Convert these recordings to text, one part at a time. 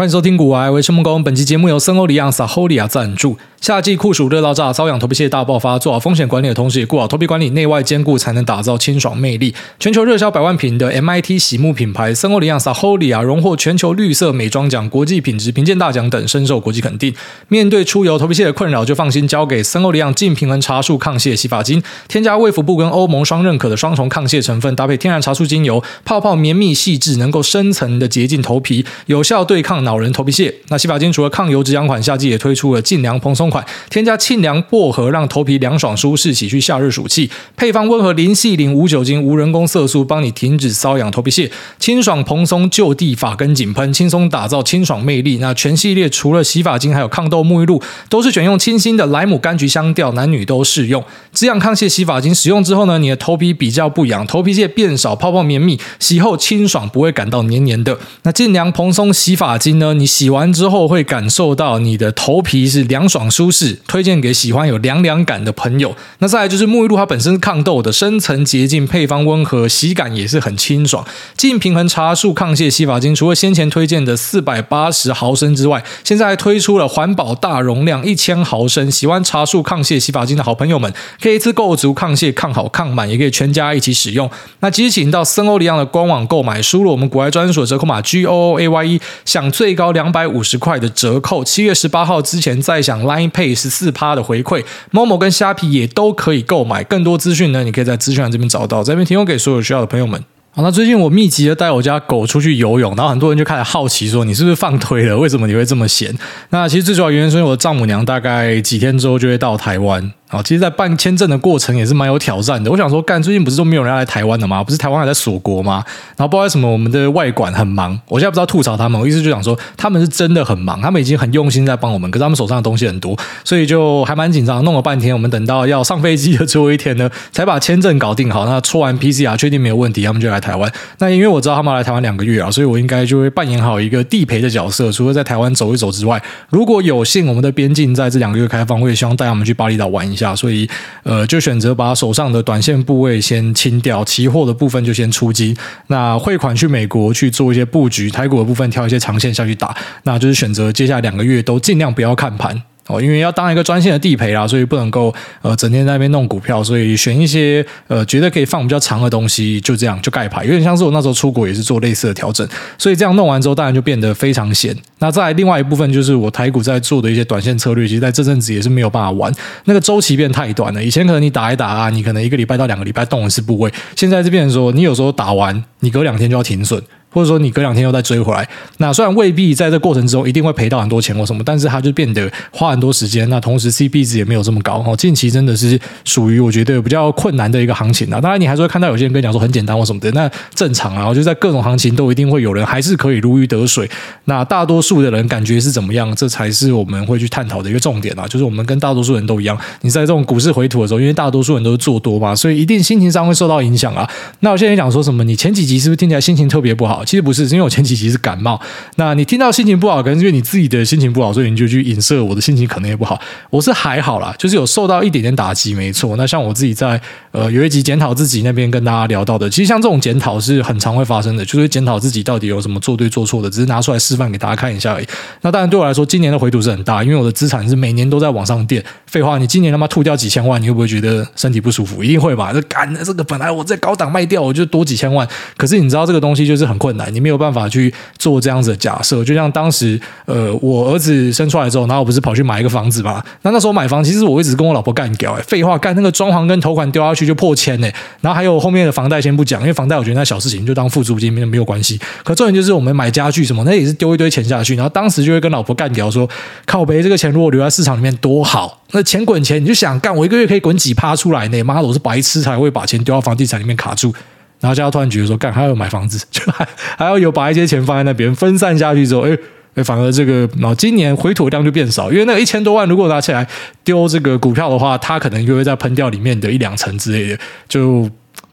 欢迎收听《股癌微生木工》，本期节目由森欧黎漾 Saholia 赞助。夏季酷暑热到炸，瘙痒头皮屑大爆发，做好风险管理的同时，也顾好头皮管理，内外兼顾，才能打造清爽魅力。全球热销百万瓶的 MIT 洗沐品牌森欧黎漾 Saholia 荣获全球绿色美妆奖、国际品质评鉴大奖等，深受国际肯定。面对出油头皮屑的困扰，就放心交给森欧黎漾净平衡茶树抗屑洗发精，添加卫福部跟欧盟双认可的双重抗屑成分，搭配天然茶树精油，泡泡绵密细致，能够深层的洁净头皮，有效对抗老人头皮屑。那洗发精除了抗油止痒款，夏季也推出了净凉蓬松款，添加沁凉薄荷，让头皮凉爽舒适，洗去夏日暑气。配方温和，零矽灵、无酒精、无人工色素，帮你停止瘙痒头皮屑，清爽蓬松，就地发根紧喷，轻松打造清爽魅力。那全系列除了洗发精，还有抗痘沐浴露，都是选用清新的莱姆柑橘香调，男女都适用。止痒抗屑洗发精使用之后呢，你的头皮比较不痒，头皮屑变少，泡泡绵密，洗后清爽，不会感到黏黏的。那净凉蓬松洗发精呢，你洗完之后会感受到你的头皮是凉爽舒适，推荐给喜欢有凉凉感的朋友。那再来就是沐浴露，它本身是抗痘的，深层洁净，配方温和，洗感也是很清爽。净平衡茶树抗屑洗发精，除了先前推荐的四百八十毫升之外，现在还推出了环保大容量一千毫升。喜欢茶树抗屑洗发精的好朋友们，可以一次购足抗屑、抗好、抗满，也可以全家一起使用。那即日起到森欧里昂的官网购买，输入我们国外专属折扣码 G O O A Y E，享最高两百五十块的折扣，七月十八号之前再享 Line Pay 十四趴的回馈，Momo 跟虾皮也都可以购买。更多资讯呢，你可以在资讯栏这边找到，这边提供给所有需要的朋友们。好，那最近我密集的带我家狗出去游泳，然后很多人就开始好奇说，你是不是放推了？为什么你会这么闲？那其实最主要原因是因为我的丈母娘大概几天之后就会到台湾。啊，其实，在办签证的过程也是蛮有挑战的。我想说，干，最近不是都没有人要来台湾的吗？不是台湾还在锁国吗？然后不知道为什么我们的外馆很忙。我现在不知道吐槽他们，我意思就想说，他们是真的很忙，他们已经很用心在帮我们，可是他们手上的东西很多，所以就还蛮紧张。弄了半天，我们等到要上飞机的最后一天呢，才把签证搞定好。那戳完 PCR 确定没有问题，他们就来台湾。那因为我知道他们要来台湾两个月啊，所以我应该就会扮演好一个地陪的角色。除了在台湾走一走之外，如果有幸我们的边境在这两个月开放，我也希望带他们去巴厘岛玩一下。所以。呃，就选择把手上的短线部位先清掉，期货的部分就先出击。那汇款去美国去做一些布局，台股的部分挑一些长线下去打。那就是选择接下来两个月都尽量不要看盘。哦，因为要当一个专线的地陪啦，所以不能够呃整天在那边弄股票，所以选一些呃觉得可以放比较长的东西，就这样就盖牌，有点像是我那时候出国也是做类似的调整，所以这样弄完之后，当然就变得非常闲。那再来另外一部分就是我台股在做的一些短线策略，其实在这阵子也是没有办法玩，那个周期变太短了。以前可能你打一打啊，你可能一个礼拜到两个礼拜动一次部位，现在这边说你有时候打完，你隔两天就要停损。或者说你隔两天又再追回来，那虽然未必在这过程之中一定会赔到很多钱或什么，但是它就变得花很多时间。那同时 CP 值也没有这么高哦。近期真的是属于我觉得比较困难的一个行情啊。当然你还是会看到有些人跟你讲说很简单或什么的，那正常啊。我觉得在各种行情都一定会有人还是可以如鱼得水。那大多数的人感觉是怎么样？这才是我们会去探讨的一个重点啊。就是我们跟大多数人都一样，你在这种股市回吐的时候，因为大多数人都是做多嘛，所以一定心情上会受到影响啊。那我现在讲说什么？你前几集是不是听起来心情特别不好？其实不是，是因为我前。几集是感冒，那你听到心情不好，可能是因为你自己的心情不好，所以你就去影射我的心情可能也不好。我是还好啦，就是有受到一点点打击，没错。那像我自己在呃有一集检讨自己那边跟大家聊到的，其实像这种检讨是很常会发生的，就是检讨自己到底有什么做对做错的，只是拿出来示范给大家看一下而已。那当然对我来说，今年的回吐是很大，因为我的资产是每年都在往上垫。废话，你今年他妈吐掉几千万，你会不会觉得身体不舒服？一定会吧？这干的这个本来我在高档卖掉，我就多几千万，可是你知道这个东西就是很困难，你没有办法去做这样子的假设。就像当时，呃，我儿子生出来之后，然后我不是跑去买一个房子嘛？那那时候买房，其实我一直跟我老婆干掉，哎，废话，干那个装潢跟头款丢下去就破千呢。然后还有后面的房贷先不讲，因为房贷我觉得那小事情就当付租金没有没有关系。可重点就是我们买家具什么，那也是丢一堆钱下去，然后当时就会跟老婆干掉说，靠北这个钱如果留在市场里面多好。那钱滚钱，你就想干，我一个月可以滚几趴出来呢？妈的，我是白痴才会把钱丢到房地产里面卡住。然后现在突然觉得说，干还要买房子，就还还要有把一些钱放在那边分散下去之后，哎哎，反而这个，然后今年回吐量就变少，因为那一千多万如果拿起来丢这个股票的话，它可能就会再喷掉里面的一两成之类的，就。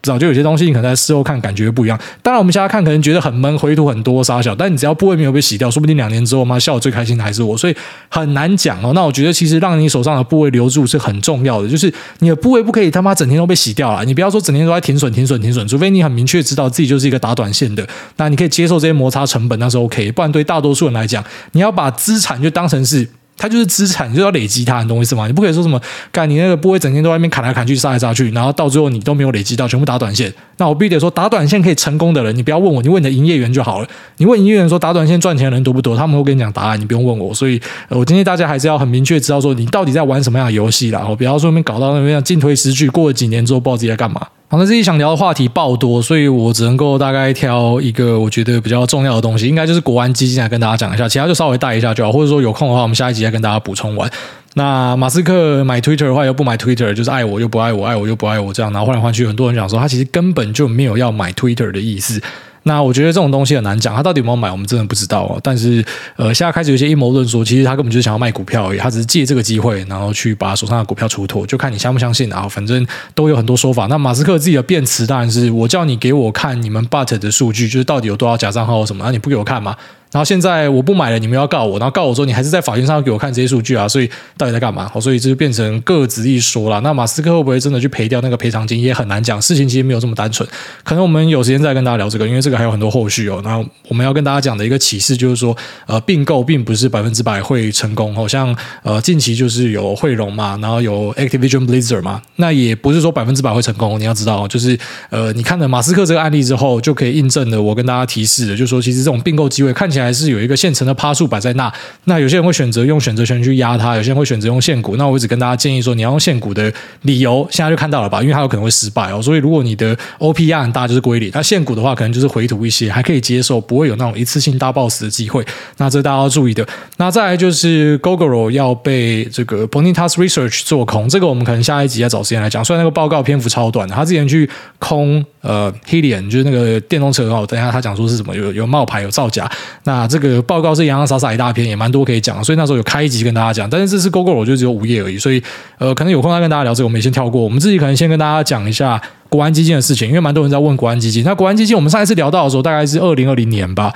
不知道，就有些东西你可能在事后看感觉不一样。当然，我们现在看可能觉得很闷，回吐很多，杀小。但你只要部位没有被洗掉，说不定两年之后，妈笑得最开心的还是我。所以很难讲哦。那我觉得其实让你手上的部位留住是很重要的，就是你的部位不可以他妈整天都被洗掉了。你不要说整天都在停损、停损、停损，除非你很明确知道自己就是一个打短线的，那你可以接受这些摩擦成本，那是 OK。不然对大多数人来讲，你要把资产就当成是。它就是资产，就要累积它，你懂我意思吗？你不可以说什么，干你那个不会整天在外面砍来砍去、杀来杀去，然后到最后你都没有累积到，全部打短线。那我必须得说，打短线可以成功的人，你不要问我，你问你的营业员就好了。你问营业员说打短线赚钱的人多不多，他们会跟你讲答案，你不用问我。所以，我建议大家还是要很明确知道说，你到底在玩什么样的游戏啦。我不要说那边搞到那边进退失据，过了几年之后不知道自己在干嘛。好，那自己想聊的话题爆多，所以我只能够大概挑一个我觉得比较重要的东西，应该就是国安基金来跟大家讲一下，其他就稍微带一下就好，或者说有空的话，我们下一集再跟大家补充完。那马斯克买 Twitter 的话，又不买 Twitter，就是爱我又不爱我，爱我又不爱我这样，然后换来换去，很多人讲说他其实根本就没有要买 Twitter 的意思。那我觉得这种东西很难讲，他到底有没有买，我们真的不知道哦。但是，呃，现在开始有些阴谋论说，其实他根本就是想要卖股票而已，他只是借这个机会，然后去把手上的股票出脱，就看你相不相信。然后，反正都有很多说法。那马斯克自己的辩词当然是，我叫你给我看你们 Bot 的数据，就是到底有多少假账号什么，那你不给我看吗？然后现在我不买了，你们要告我，然后告我说你还是在法庭上给我看这些数据啊，所以到底在干嘛？所以这就变成各执一说了。那马斯克会不会真的去赔掉那个赔偿金，也很难讲。事情其实没有这么单纯，可能我们有时间再跟大家聊这个，因为这个还有很多后续哦。然后我们要跟大家讲的一个启示就是说，呃，并购并不是百分之百会成功。好像呃近期就是有汇融嘛，然后有 Activision Blizzard 嘛，那也不是说百分之百会成功。你要知道，就是呃你看了马斯克这个案例之后，就可以印证了我跟大家提示的，就是说其实这种并购机会看起来还是有一个现成的趴数摆在那，那有些人会选择用选择权去压它，有些人会选择用现股。那我一直跟大家建议说，你要用现股的理由，现在就看到了吧？因为它有可能会失败哦。所以如果你的 OP 压很大，就是归零。那现股的话，可能就是回吐一些，还可以接受，不会有那种一次性大爆死的机会。那这大家要注意的。那再来就是 Gogoro 要被这个 Ponitas Research 做空，这个我们可能下一集要找时间来讲。虽然那个报告篇幅超短，他之前去空呃 Helion 就是那个电动车哦。等一下他讲说是什么有有冒牌有造假。那这个报告。是洋洋洒洒一大篇，也蛮多可以讲，所以那时候有开一集跟大家讲。但是这次 Google 我就只有五页而已，所以呃，可能有空再跟大家聊这个，我们也先跳过。我们自己可能先跟大家讲一下国安基金的事情，因为蛮多人在问国安基金。那国安基金，我们上一次聊到的时候，大概是二零二零年吧。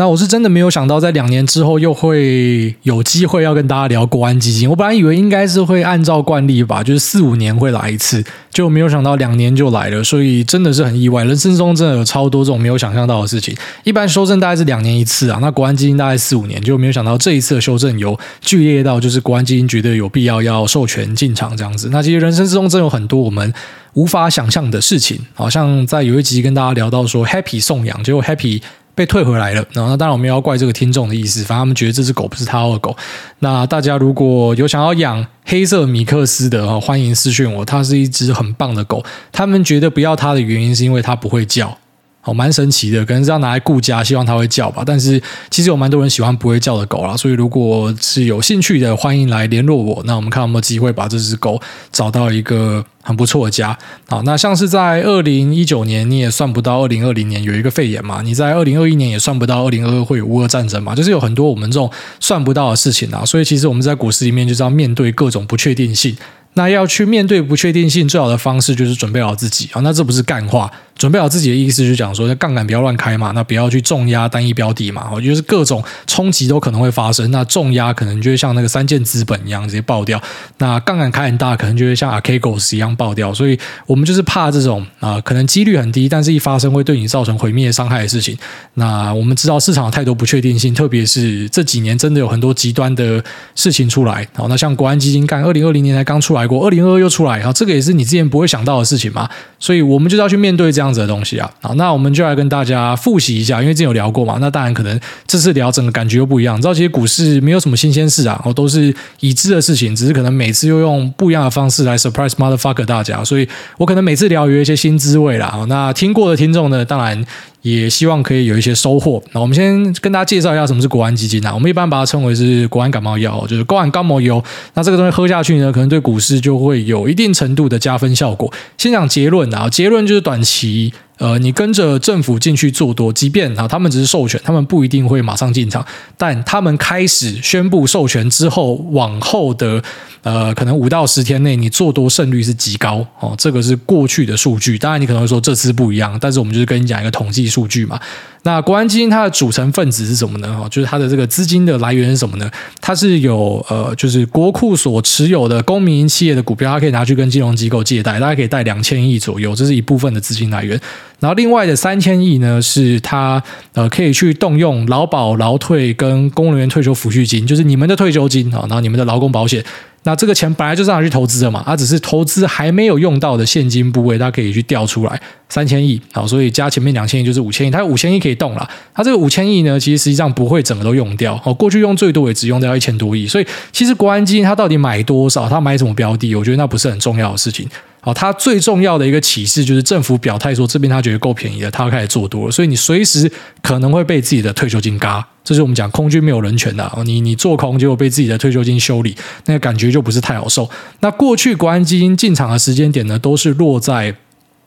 那我是真的没有想到，在两年之后又会有机会要跟大家聊国安基金。我本来以为应该是会按照惯例吧，就是四五年会来一次，就没有想到两年就来了，所以真的是很意外。人生中真的有超多这种没有想象到的事情。一般修正大概是两年一次啊，那国安基金大概四五年，就没有想到这一次的修正有剧烈到，就是国安基金觉得有必要要授权进场这样子。那其实人生之中真有很多我们无法想象的事情，好像在有一集跟大家聊到说 Happy 送养，结果 Happy。被退回来了，然后那当然我们要怪这个听众的意思，反正他们觉得这只狗不是他的狗。那大家如果有想要养黑色米克斯的，欢迎私讯我，它是一只很棒的狗。他们觉得不要它的原因是因为它不会叫。好，蛮神奇的，可能是要拿来顾家，希望它会叫吧。但是其实有蛮多人喜欢不会叫的狗啦，所以如果是有兴趣的，欢迎来联络我。那我们看有没有机会把这只狗找到一个很不错的家。好，那像是在二零一九年，你也算不到二零二零年有一个肺炎嘛？你在二零二一年也算不到二零二二会有乌俄战争嘛？就是有很多我们这种算不到的事情啊。所以其实我们在股市里面就是要面对各种不确定性。那要去面对不确定性，最好的方式就是准备好自己啊。那这不是干话。准备好自己的意思，就讲说，那杠杆不要乱开嘛，那不要去重压单一标的嘛，哦，就是各种冲击都可能会发生。那重压可能就会像那个三箭资本一样直接爆掉，那杠杆开很大，可能就会像 Archegos 一样爆掉。所以我们就是怕这种啊，可能几率很低，但是一发生会对你造成毁灭伤害的事情。那我们知道市场有太多不确定性，特别是这几年真的有很多极端的事情出来。好，那像国安基金干，二零二零年才刚出来来过，二零二二又出来，好，这个也是你之前不会想到的事情嘛。所以我们就要去面对这样子的东西啊。好，那我们就来跟大家复习一下，因为之前有聊过嘛。那当然可能这次聊整个感觉又不一样。你知道，其实股市没有什么新鲜事啊，我都是已知的事情，只是可能每次又用不一样的方式来 surprise motherfucker 大家。所以我可能每次聊有一些新滋味啦。那听过的听众呢，当然。也希望可以有一些收获。那我们先跟大家介绍一下什么是国安基金啊。我们一般把它称为是国安感冒药，就是国安感冒油。那这个东西喝下去呢，可能对股市就会有一定程度的加分效果。先讲结论啊，结论就是短期呃，你跟着政府进去做多，即便啊，他们只是授权，他们不一定会马上进场，但他们开始宣布授权之后，往后的呃，可能五到十天内，你做多胜率是极高哦。这个是过去的数据，当然你可能会说这次不一样，但是我们就是跟你讲一个统计数据嘛。那国安基金它的组成分子是什么呢？哈，就是它的这个资金的来源是什么呢？它是有呃，就是国库所持有的公民营企业的股票，它可以拿去跟金融机构借贷，大概可以贷两千亿左右，这是一部分的资金来源。然后另外的三千亿呢，是它呃可以去动用劳保、劳退跟公务员退休抚恤金，就是你们的退休金啊，然后你们的劳工保险。那这个钱本来就是拿去投资的嘛，它只是投资还没有用到的现金部位，它可以去调出来三千亿，好，所以加前面两千亿就是五千亿，它五千亿可以动了。它这个五千亿呢，其实实际上不会整个都用掉，哦，过去用最多也只用掉一千多亿，所以其实国安基金它到底买多少，它买什么标的，我觉得那不是很重要的事情。好，它最重要的一个启示就是政府表态说这边他觉得够便宜了，他要开始做多了，所以你随时可能会被自己的退休金嘎。这是我们讲空军没有人权的，你你做空结果被自己的退休金修理，那个感觉就不是太好受。那过去国安基金进场的时间点呢，都是落在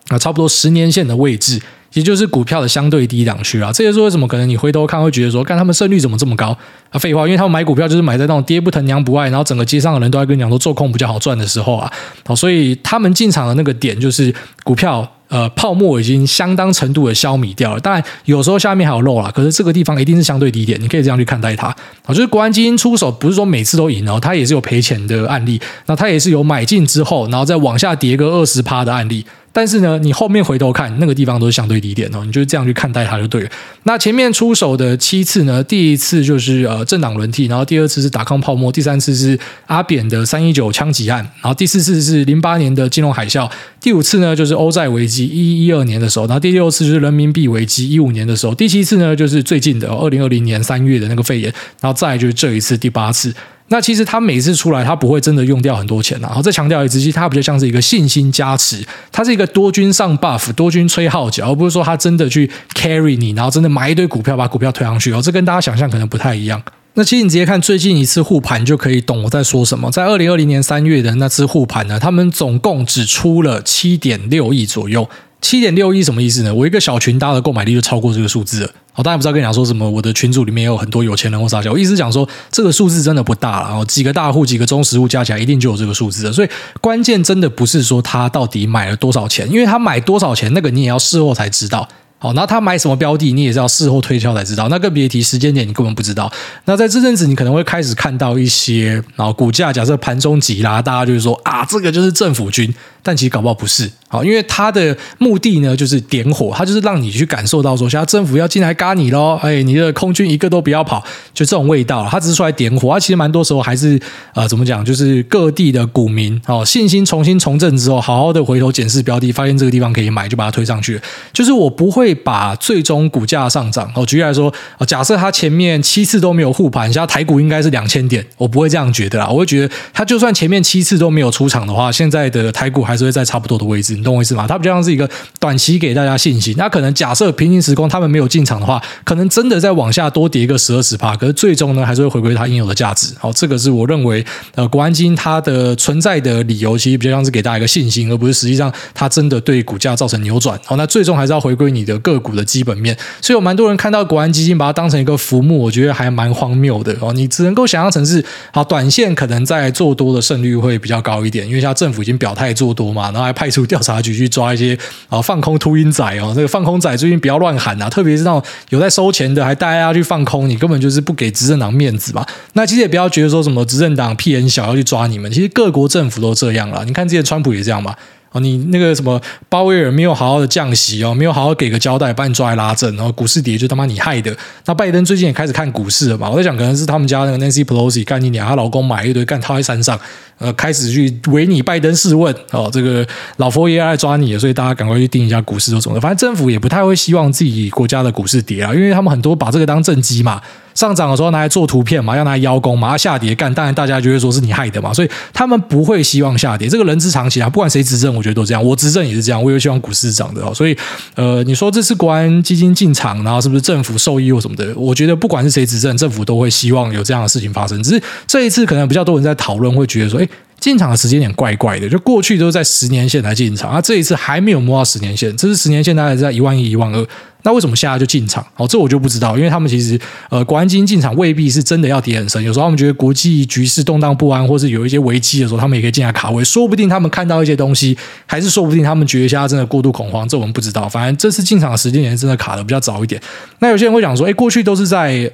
啊差不多十年线的位置。也就是股票的相对低档区啊，这也是为什么可能你回头看会觉得说，看他们胜率怎么这么高啊？废话，因为他们买股票就是买在那种跌不疼娘不爱，然后整个街上的人都在跟你讲说做空比较好赚的时候啊，好，所以他们进场的那个点就是股票呃泡沫已经相当程度的消弭掉了。当然有时候下面还有漏啦，可是这个地方一定是相对低点，你可以这样去看待它。好，就是国安基金出手不是说每次都赢哦，它也是有赔钱的案例，那它也是有买进之后然后再往下跌个二十趴的案例。但是呢，你后面回头看那个地方都是相对低点哦，你就这样去看待它就对了。那前面出手的七次呢，第一次就是呃政党轮替，然后第二次是达康泡沫，第三次是阿扁的三一九枪击案，然后第四次是零八年的金融海啸，第五次呢就是欧债危机一一二年的时候，然后第六次就是人民币危机一五年的时候，第七次呢就是最近的二零二零年三月的那个肺炎，然后再就是这一次第八次。那其实他每次出来，他不会真的用掉很多钱，然后再强调一次，其实他比较像是一个信心加持，他是一个多军上 buff，多军吹号角，而不是说他真的去 carry 你，然后真的买一堆股票把股票推上去哦，这跟大家想象可能不太一样。那其实你直接看最近一次护盘就可以懂我在说什么。在二零二零年三月的那次护盘呢，他们总共只出了七点六亿左右。七点六亿什么意思呢？我一个小群搭的购买力就超过这个数字了。好当然不知道跟你讲说什么，我的群组里面有很多有钱人或啥小。我意思讲说，这个数字真的不大了。然后几个大户、几个中实户加起来，一定就有这个数字了。所以关键真的不是说他到底买了多少钱，因为他买多少钱，那个你也要事后才知道。好，那他买什么标的，你也是要事后推敲才知道。那更别提时间点，你根本不知道。那在这阵子，你可能会开始看到一些，然后股价假设盘中急拉，大家就是说啊，这个就是政府军。但其实搞不好不是，好，因为他的目的呢，就是点火，他就是让你去感受到说，现在政府要进来嘎你喽，哎，你的空军一个都不要跑，就这种味道。他只是出来点火，他其实蛮多时候还是呃，怎么讲，就是各地的股民哦，信心重新重振之后，好好的回头检视标的，发现这个地方可以买，就把它推上去。就是我不会把最终股价上涨，哦，举例来说，假设他前面七次都没有护盘，现在台股应该是两千点，我不会这样觉得啦，我会觉得他就算前面七次都没有出场的话，现在的台股还。还是会在差不多的位置，你懂我意思吗？它比较像是一个短期给大家信心。那可能假设平行时空他们没有进场的话，可能真的再往下多跌一个十二十趴，可是最终呢还是会回归它应有的价值。好，这个是我认为呃国安基金它的存在的理由，其实比较像是给大家一个信心，而不是实际上它真的对股价造成扭转。好，那最终还是要回归你的个股的基本面。所以有蛮多人看到国安基金把它当成一个浮木，我觉得还蛮荒谬的哦。你只能够想象成是好短线可能在做多的胜率会比较高一点，因为像政府已经表态做多嘛，然后还派出调查局去抓一些啊放空秃鹰仔哦，这个放空仔最近不要乱喊啊，特别是那种有在收钱的，还带大家去放空，你根本就是不给执政党面子嘛。那其实也不要觉得说什么执政党屁很小要去抓你们，其实各国政府都这样了。你看之前川普也这样嘛。哦，你那个什么鲍威尔没有好好的降息哦，没有好好给个交代，把你抓来拉正，然后股市跌就他妈你害的。那拜登最近也开始看股市了嘛？我在想，可能是他们家那个 Nancy Pelosi 干你娘，她老公买一堆干套在山上，呃，开始去围你拜登试问哦，这个老佛爷来抓你，所以大家赶快去盯一下股市都怎么的。反正政府也不太会希望自己国家的股市跌啊，因为他们很多把这个当政绩嘛。上涨的时候拿来做图片嘛，要拿来邀功嘛，要下跌干，当然大家就会说是你害的嘛，所以他们不会希望下跌，这个人之常情啊，不管谁执政，我觉得都这样，我执政也是这样，我也希望股市涨的哦，所以呃，你说这次国安基金进场，然后是不是政府受益或什么的？我觉得不管是谁执政，政府都会希望有这样的事情发生，只是这一次可能比较多人在讨论，会觉得说，诶进场的时间点怪怪的，就过去都是在十年线来进场，啊，这一次还没有摸到十年线，这是十年线大概在一万一、一万二。那为什么现在就进场？哦，这我就不知道，因为他们其实呃，国安基金进场未必是真的要跌很深，有时候他们觉得国际局势动荡不安，或是有一些危机的时候，他们也可以进来卡位，说不定他们看到一些东西，还是说不定他们觉得现在真的过度恐慌，这我们不知道。反正这次进场的时间点真的卡的比较早一点。那有些人会讲说，哎，过去都是在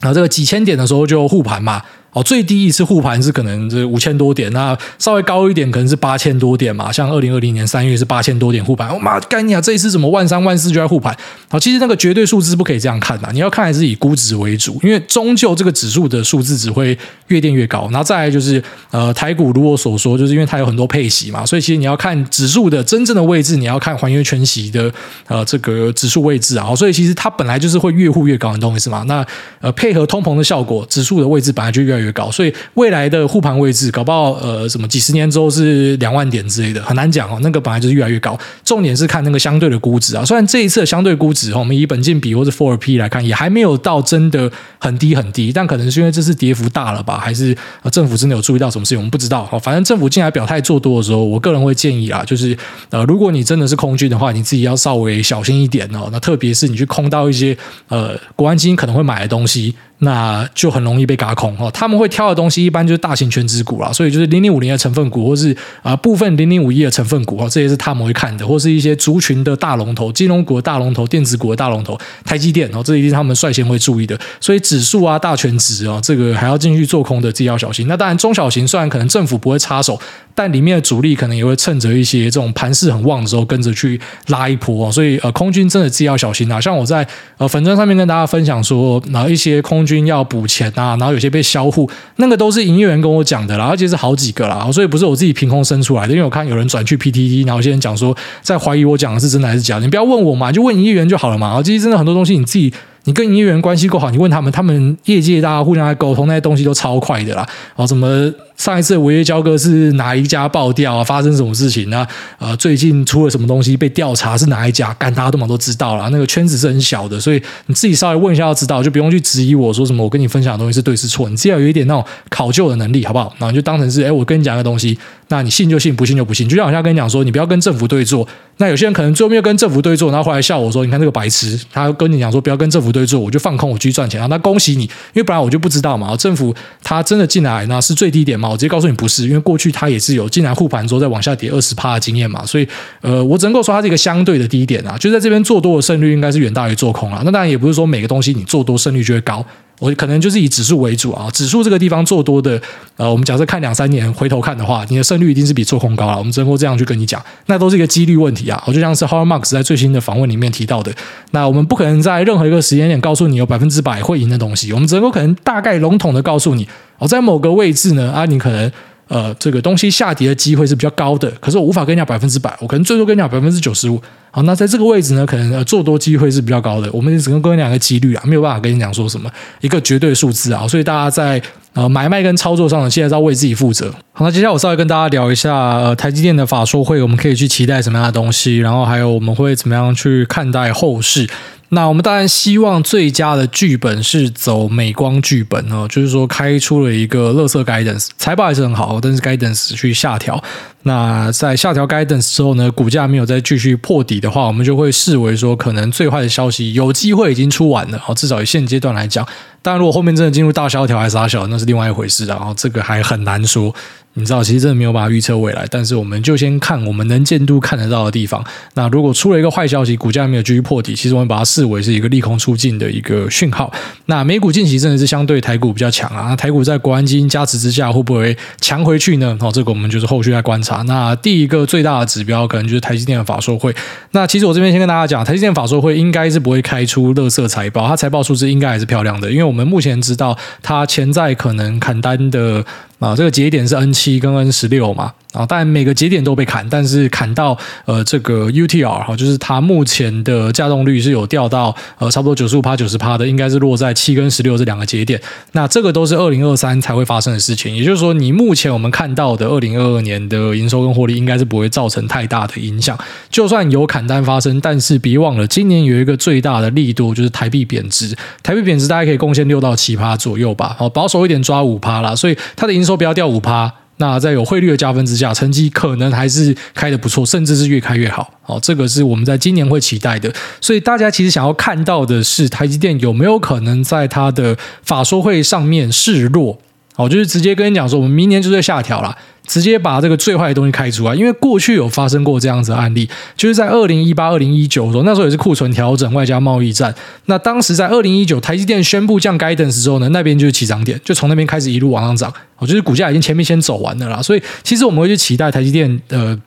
啊这个几千点的时候就护盘嘛。哦，最低一次护盘是可能是五千多点，那稍微高一点可能是八千多点嘛。像二零二零年三月是八千多点护盘，我、哦、妈干你啊！这一次怎么万三万四就在护盘？好，其实那个绝对数字不可以这样看呐，你要看还是以估值为主，因为终究这个指数的数字只会越垫越高。然后再来就是呃，台股如我所说，就是因为它有很多配息嘛，所以其实你要看指数的真正的位置，你要看还原全息的呃这个指数位置啊。所以其实它本来就是会越护越高，你懂我意思吗？那呃配合通膨的效果，指数的位置本来就越来越越高，所以。未来的护盘位置，搞不好呃，什么几十年之后是两万点之类的，很难讲哦。那个本来就是越来越高，重点是看那个相对的估值啊。虽然这一次相对估值，我们以本金比或者 4P 来看，也还没有到真的很低很低，但可能是因为这次跌幅大了吧，还是政府真的有注意到什么事情，我们不知道。反正政府进来表态做多的时候，我个人会建议啊，就是呃，如果你真的是空军的话，你自己要稍微小心一点哦。那特别是你去空到一些呃国安基金可能会买的东西。那就很容易被轧空哦。他们会挑的东西一般就是大型全值股啦，所以就是零零五零的成分股，或是啊部分零零五一的成分股哦，这些是他们会看的，或是一些族群的大龙头、金融股的大龙头、电子股的大龙头、台积电哦，这一定是他们率先会注意的。所以指数啊、大全值哦，这个还要进去做空的，自己要小心。那当然，中小型虽然可能政府不会插手，但里面的主力可能也会趁着一些这种盘势很旺的时候，跟着去拉一波哦。所以呃，空军真的自己要小心啊。像我在呃粉砖上面跟大家分享说，哪一些空军要补钱啊，然后有些被销户，那个都是营业员跟我讲的啦，而且是好几个啦，所以不是我自己凭空生出来的。因为我看有人转去 PTT，然后有些人讲说在怀疑我讲的是真的还是假的，你不要问我嘛，就问营业员就好了嘛。然后其实真的很多东西你自己。你跟营业员关系够好，你问他们，他们业界大家互相来沟通，那些东西都超快的啦。哦，什么上一次违约交割是哪一家爆掉啊？发生什么事情呢？呃，最近出了什么东西被调查是哪一家？干，大家都嘛都知道了。那个圈子是很小的，所以你自己稍微问一下要知道，就不用去质疑我说什么。我跟你分享的东西是对是错，你只要有一点那种考究的能力，好不好？然后你就当成是，哎，我跟你讲一个东西，那你信就信，不信就不信。就像我现在跟你讲说，你不要跟政府对坐。那有些人可能最后没有跟政府对坐，然后后来笑我说：“你看这个白痴，他跟你讲说不要跟政府对坐，我就放空，我继续赚钱。”然后那恭喜你，因为本来我就不知道嘛。政府他真的进来那是最低点嘛？我直接告诉你不是，因为过去它也是有进来护盘之后再往下跌二十趴的经验嘛。所以呃，我只能够说它是一个相对的低点啊，就在这边做多的胜率应该是远大于做空啊。那当然也不是说每个东西你做多胜率就会高。我可能就是以指数为主啊，指数这个地方做多的，呃，我们假设看两三年回头看的话，你的胜率一定是比做空高了。我们只能够这样去跟你讲，那都是一个几率问题啊。我就像是 Har Marx 在最新的访问里面提到的，那我们不可能在任何一个时间点告诉你有百分之百会赢的东西，我们只能够可能大概笼统的告诉你，哦，在某个位置呢，啊，你可能。呃，这个东西下跌的机会是比较高的，可是我无法跟你讲百分之百，我可能最多跟你讲百分之九十五。好，那在这个位置呢，可能呃做多机会是比较高的。我们只能跟你讲个几率啊，没有办法跟你讲说什么一个绝对数字啊。所以大家在呃买卖跟操作上呢，现在是要为自己负责。好，那接下来我稍微跟大家聊一下呃台积电的法说会，我们可以去期待什么样的东西，然后还有我们会怎么样去看待后市。那我们当然希望最佳的剧本是走美光剧本哦，就是说开出了一个乐色 guidance，财报还是很好，但是 guidance 去下调。那在下调 guidance 之后呢，股价没有再继续破底的话，我们就会视为说可能最坏的消息有机会已经出完了。好，至少以现阶段来讲，但如果后面真的进入大萧条还是拉小，那是另外一回事。然后这个还很难说。你知道，其实真的没有办法预测未来，但是我们就先看我们能见度看得到的地方。那如果出了一个坏消息，股价没有继续破底，其实我们把它视为是一个利空出尽的一个讯号。那美股近期真的是相对台股比较强啊，那台股在国安基金加持之下，会不会强回去呢？哦，这个我们就是后续再观察。那第一个最大的指标，可能就是台积电的法说会。那其实我这边先跟大家讲，台积电法说会应该是不会开出垃圾财报，它财报数字应该还是漂亮的，因为我们目前知道它潜在可能砍单的。啊，这个节点是 N 七跟 N 十六嘛，啊，当然每个节点都被砍，但是砍到呃这个 UTR 哈，就是它目前的稼动率是有掉到呃差不多九十五趴九十趴的，应该是落在七跟十六这两个节点。那这个都是二零二三才会发生的事情，也就是说，你目前我们看到的二零二二年的营收跟获利，应该是不会造成太大的影响。就算有砍单发生，但是别忘了，今年有一个最大的利多就是台币贬值，台币贬值大概可以贡献六到七趴左右吧，好保守一点抓五趴啦，所以它的营收。不要掉五趴，那在有汇率的加分之下，成绩可能还是开的不错，甚至是越开越好。好，这个是我们在今年会期待的。所以大家其实想要看到的是，台积电有没有可能在它的法说会上面示弱？好，就是直接跟你讲说，我们明年就在下调了。直接把这个最坏的东西开除啊，因为过去有发生过这样子的案例，就是在二零一八、二零一九的时候，那时候也是库存调整外加贸易战。那当时在二零一九，台积电宣布降 guidance 之后呢，那边就是起涨点，就从那边开始一路往上涨。我就是股价已经前面先走完了啦，所以其实我们会去期待台积电呃。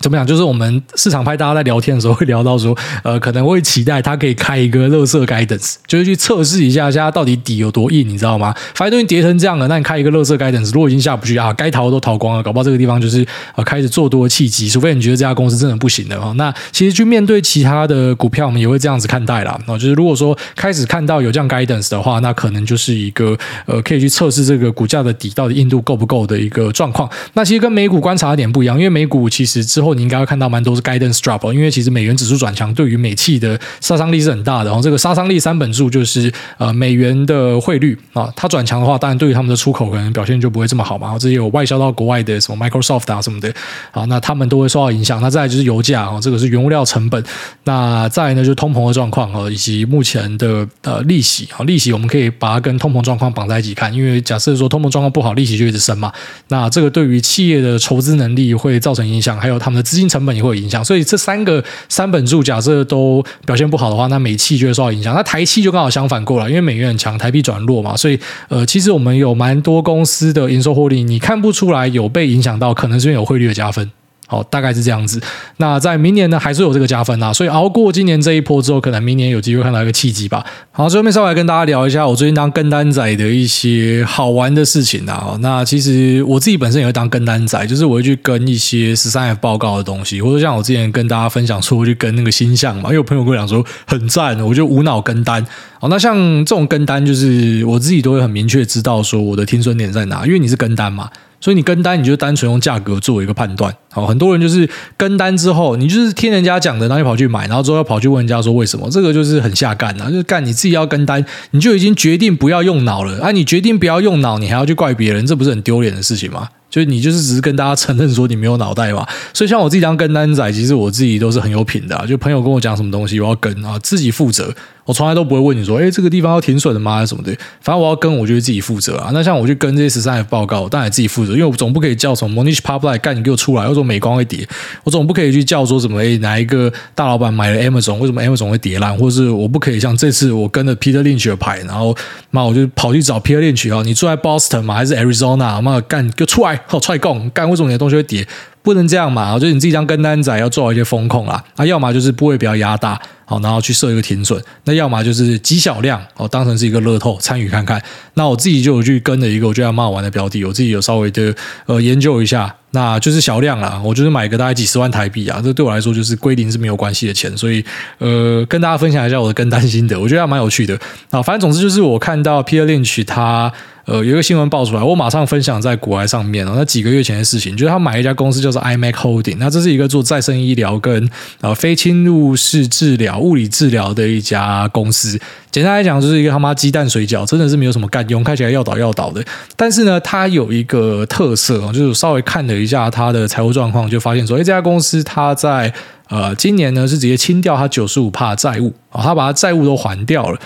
怎么讲？就是我们市场派大家在聊天的时候会聊到说，呃，可能会期待它可以开一个乐色 guidance，就是去测试一下，现在到底底有多硬，你知道吗？反正都已经跌成这样了，那你开一个乐色 guidance，如果已经下不去啊，该逃都逃光了，搞不好这个地方就是呃开始做多的契机，除非你觉得这家公司真的不行的哦。那其实去面对其他的股票，我们也会这样子看待啦。哦，就是如果说开始看到有这样 guidance 的话，那可能就是一个呃可以去测试这个股价的底到底硬度够不够的一个状况。那其实跟美股观察的点不一样，因为美股其实之后你应该会看到蛮多。是 guidance drop，因为其实美元指数转强对于美企的杀伤力是很大的。然后这个杀伤力三本柱就是呃美元的汇率啊，它转强的话，当然对于他们的出口可能表现就不会这么好嘛。然后这些有外销到国外的什么 Microsoft 啊什么的啊，那他们都会受到影响。那再来就是油价啊，这个是原物料成本。那再来呢就是通膨的状况啊，以及目前的呃利息啊，利息我们可以把它跟通膨状况绑在一起看，因为假设说通膨状况不好，利息就一直升嘛。那这个对于企业的筹资能力会造成影响，还有他们资金成本也会有。影响，所以这三个三本柱假设都表现不好的话，那美企就会受到影响。那台企就刚好相反过来，因为美元很强，台币转弱嘛，所以呃，其实我们有蛮多公司的营收获利，你看不出来有被影响到，可能是因为有汇率的加分。好，大概是这样子。那在明年呢，还是有这个加分啊，所以熬过今年这一波之后，可能明年有机会看到一个契机吧。好，最后面稍微跟大家聊一下我最近当跟单仔的一些好玩的事情啊。那其实我自己本身也会当跟单仔，就是我会去跟一些十三 F 报告的东西，或者像我之前跟大家分享说，我去跟那个星象嘛，因为有朋友跟我讲说很赞，我就无脑跟单。好，那像这种跟单，就是我自己都会很明确知道说我的听损点在哪，因为你是跟单嘛。所以你跟单，你就单纯用价格作为一个判断。好，很多人就是跟单之后，你就是听人家讲的，然后你跑去买，然后之后又跑去问人家说为什么？这个就是很下干啊，就是干你自己要跟单，你就已经决定不要用脑了啊！你决定不要用脑，你还要去怪别人，这不是很丢脸的事情吗？就是你就是只是跟大家承认说你没有脑袋嘛，所以像我自己当跟单仔，其实我自己都是很有品的。就朋友跟我讲什么东西，我要跟啊，自己负责。我从来都不会问你说，诶，这个地方要停损的吗？还是什么的？反正我要跟，我就会自己负责啊。那像我去跟这些十三 F 报告，当然自己负责，因为我总不可以叫什么 Monish Public 干你给我出来，或者美光会跌，我总不可以去叫说什么，诶，哪一个大老板买了 Amazon，为什么 Amazon 会跌烂？或者是我不可以像这次我跟着 Peter Lynch 的牌，然后妈我就跑去找 Peter Lynch 啊，你住在 Boston 吗？还是 Arizona？妈干给我出来，好踹供。干为什么你的东西会跌？不能这样嘛！就是你自己当跟单仔要做好一些风控啦。那要么就是部位比较压大，好，然后去设一个停损。那要么就是极小量，哦，当成是一个乐透参与看看。那我自己就有去跟了一个我觉得蛮好玩的标的，我自己有稍微的呃研究一下。那就是小量啦，我就是买个大概几十万台币啊，这对我来说就是归零是没有关系的钱。所以呃，跟大家分享一下我的跟单心得，我觉得还蛮有趣的。啊，反正总之就是我看到 Peter Lynch 他。呃，有一个新闻爆出来，我马上分享在股海上面哦。那几个月前的事情，就是他买一家公司叫做 iMac Holding，那这是一个做再生医疗跟呃非侵入式治疗、物理治疗的一家公司。简单来讲，就是一个他妈鸡蛋水饺，真的是没有什么干用，看起来要倒要倒的。但是呢，它有一个特色哦，就是稍微看了一下它的财务状况，就发现说，哎，这家公司它在呃今年呢是直接清掉它九十五趴债务啊，它把它债务都还掉了。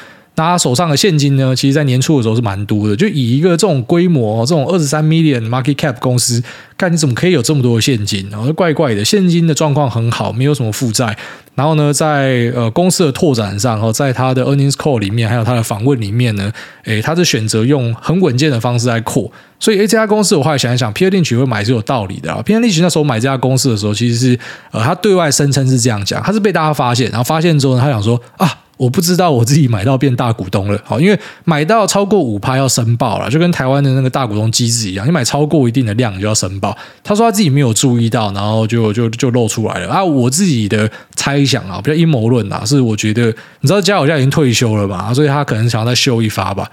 他手上的现金呢？其实，在年初的时候是蛮多的。就以一个这种规模、这种二十三 million market cap 公司，看你怎么可以有这么多的现金？然后怪怪的，现金的状况很好，没有什么负债。然后呢，在呃公司的拓展上，和在他的 earnings call 里面，还有他的访问里面呢，诶，他是选择用很稳健的方式来扩。所以，诶，这家公司我后来想一想，Peter Lynch 会买是有道理的啊。Peter Lynch 那时候买这家公司的时候，其实是呃，他对外声称是这样讲，他是被大家发现，然后发现之后呢，他想说啊。我不知道我自己买到变大股东了，好，因为买到超过五趴要申报了，就跟台湾的那个大股东机制一样，你买超过一定的量就要申报。他说他自己没有注意到，然后就就就露出来了啊！我自己的猜想啊，比较阴谋论啊，是我觉得你知道家好像已经退休了嘛，所以他可能想要再秀一发吧。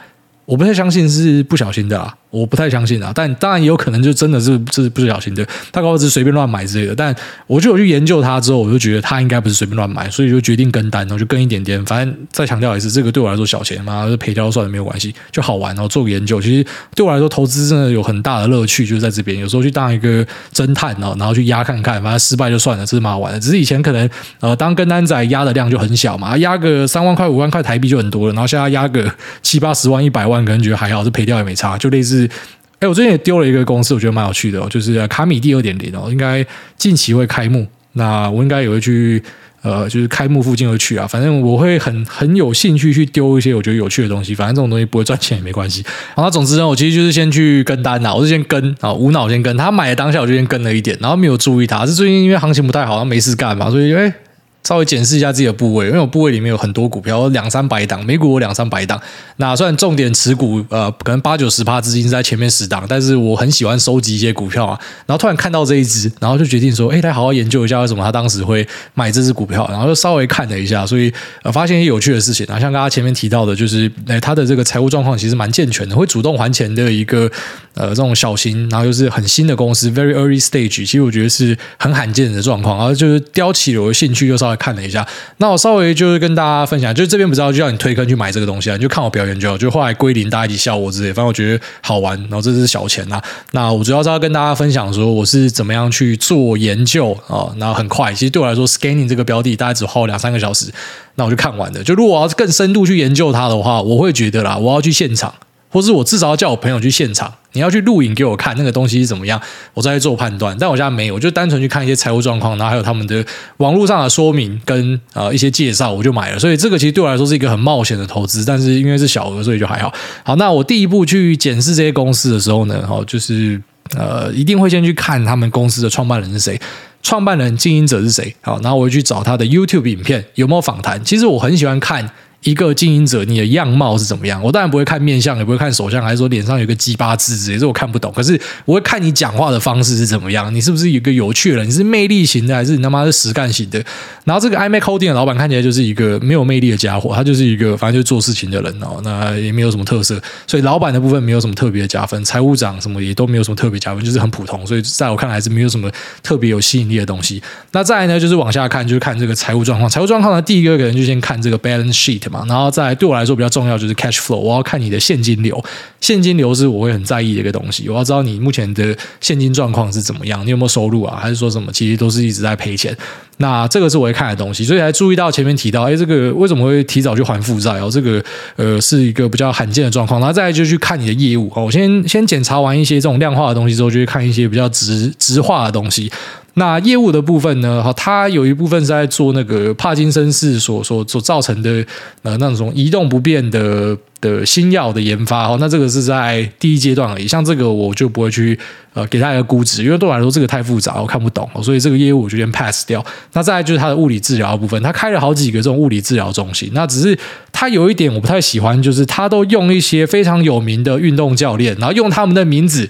我不太相信是不小心的啊，我不太相信啊，但当然也有可能就真的是这是不小心的，他搞不是随便乱买之类的。但我就有去研究他之后，我就觉得他应该不是随便乱买，所以就决定跟单，然后就跟一点点。反正再强调一次，这个对我来说小钱嘛，就赔掉算了没有关系，就好玩。然后做个研究，其实对我来说投资真的有很大的乐趣，就是在这边。有时候去当一个侦探哦，然后去压看看，反正失败就算了，这是蛮好玩的。只是以前可能呃当跟单仔压的量就很小嘛，压个三万块五万块台币就很多了，然后现在压个七八十万一百万，可能觉得还好，这赔掉也没差，就类似。哎，我最近也丢了一个公司，我觉得蛮有趣的哦，就是卡米蒂二点零哦，应该近期会开幕。那我应该也会去，呃，就是开幕附近会去啊。反正我会很很有兴趣去丢一些我觉得有趣的东西。反正这种东西不会赚钱也没关系。然后总之呢，我其实就是先去跟单呐，我是先跟啊，无脑先跟他买的当下我就先跟了一点，然后没有注意他。是最近因为行情不太好，没事干嘛，所以哎。稍微检视一下自己的部位，因为我部位里面有很多股票，两三百档，美股有两三百档。那虽然重点持股，呃，可能八九十趴资金在前面十档，但是我很喜欢收集一些股票啊。然后突然看到这一只，然后就决定说，哎，来好好研究一下为什么他当时会买这只股票。然后就稍微看了一下，所以呃，发现一些有趣的事情啊，像刚刚前面提到的，就是哎，他的这个财务状况其实蛮健全的，会主动还钱的一个呃这种小型，然后又是很新的公司，very early stage，其实我觉得是很罕见的状况。然后就是挑起了我的兴趣，又稍微看了一下。那我稍微就是跟大家分享，就是这边不知道就叫你推坑去买这个东西啊，你就看我表演就好。就后来归零，大家一起笑我之类，反正我觉得好玩。然后这是小钱呐。那我主要是要跟大家分享说，我是怎么样去做研究啊。然后很快，其实对我来说，scanning 这个标的大概只花两三个小时，那我就看完了。就如果我要更深度去研究它的话，我会觉得啦，我要去现场。或是我至少要叫我朋友去现场，你要去录影给我看那个东西是怎么样，我再去做判断。但我现在没有，我就单纯去看一些财务状况，然后还有他们的网络上的说明跟呃一些介绍，我就买了。所以这个其实对我来说是一个很冒险的投资，但是因为是小额，所以就还好。好，那我第一步去检视这些公司的时候呢，哦，就是呃一定会先去看他们公司的创办人是谁，创办人经营者是谁。好，然后我会去找他的 YouTube 影片有没有访谈。其实我很喜欢看。一个经营者，你的样貌是怎么样？我当然不会看面相，也不会看手相，还是说脸上有个鸡巴痣之类的，这我看不懂。可是我会看你讲话的方式是怎么样，你是不是一个有趣的人？你是魅力型的，还是你他妈是实干型的？然后这个 iMac Holding 的老板看起来就是一个没有魅力的家伙，他就是一个反正就做事情的人哦，那也没有什么特色，所以老板的部分没有什么特别的加分，财务长什么也都没有什么特别加分，就是很普通。所以在我看来还是没有什么特别有吸引力的东西。那再来呢，就是往下看，就是看这个财务状况。财务状况呢，第一个可能就先看这个 balance sheet 然后再来对。我来说比较重要就是 cash flow，我要看你的现金流，现金流是我会很在意的一个东西。我要知道你目前的现金状况是怎么样，你有没有收入啊？还是说什么其实都是一直在赔钱？那这个是我会看的东西，所以还注意到前面提到，哎，这个为什么会提早去还负债哦？这个呃是一个比较罕见的状况。然后再就去看你的业务哦。我先先检查完一些这种量化的东西之后，就去看一些比较直直化的东西。那业务的部分呢？哈，它有一部分是在做那个帕金森氏所所所造成的呃那种移动不便的的新药的研发。哈，那这个是在第一阶段而已。像这个我就不会去呃给他一个估值，因为对我来说这个太复杂，我看不懂，所以这个业务我就先 pass 掉。那再就是它的物理治疗部分，他开了好几个这种物理治疗中心。那只是他有一点我不太喜欢，就是他都用一些非常有名的运动教练，然后用他们的名字。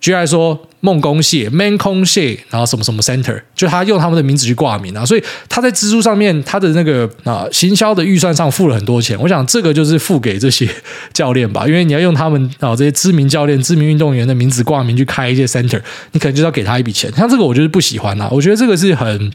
居然说，梦工蟹、Man 空蟹，然后什么什么 Center，就他用他们的名字去挂名啊，所以他在支出上面，他的那个啊行销的预算上付了很多钱。我想这个就是付给这些教练吧，因为你要用他们啊这些知名教练、知名运动员的名字挂名去开一些 Center，你可能就要给他一笔钱。像这个，我就是不喜欢啊，我觉得这个是很。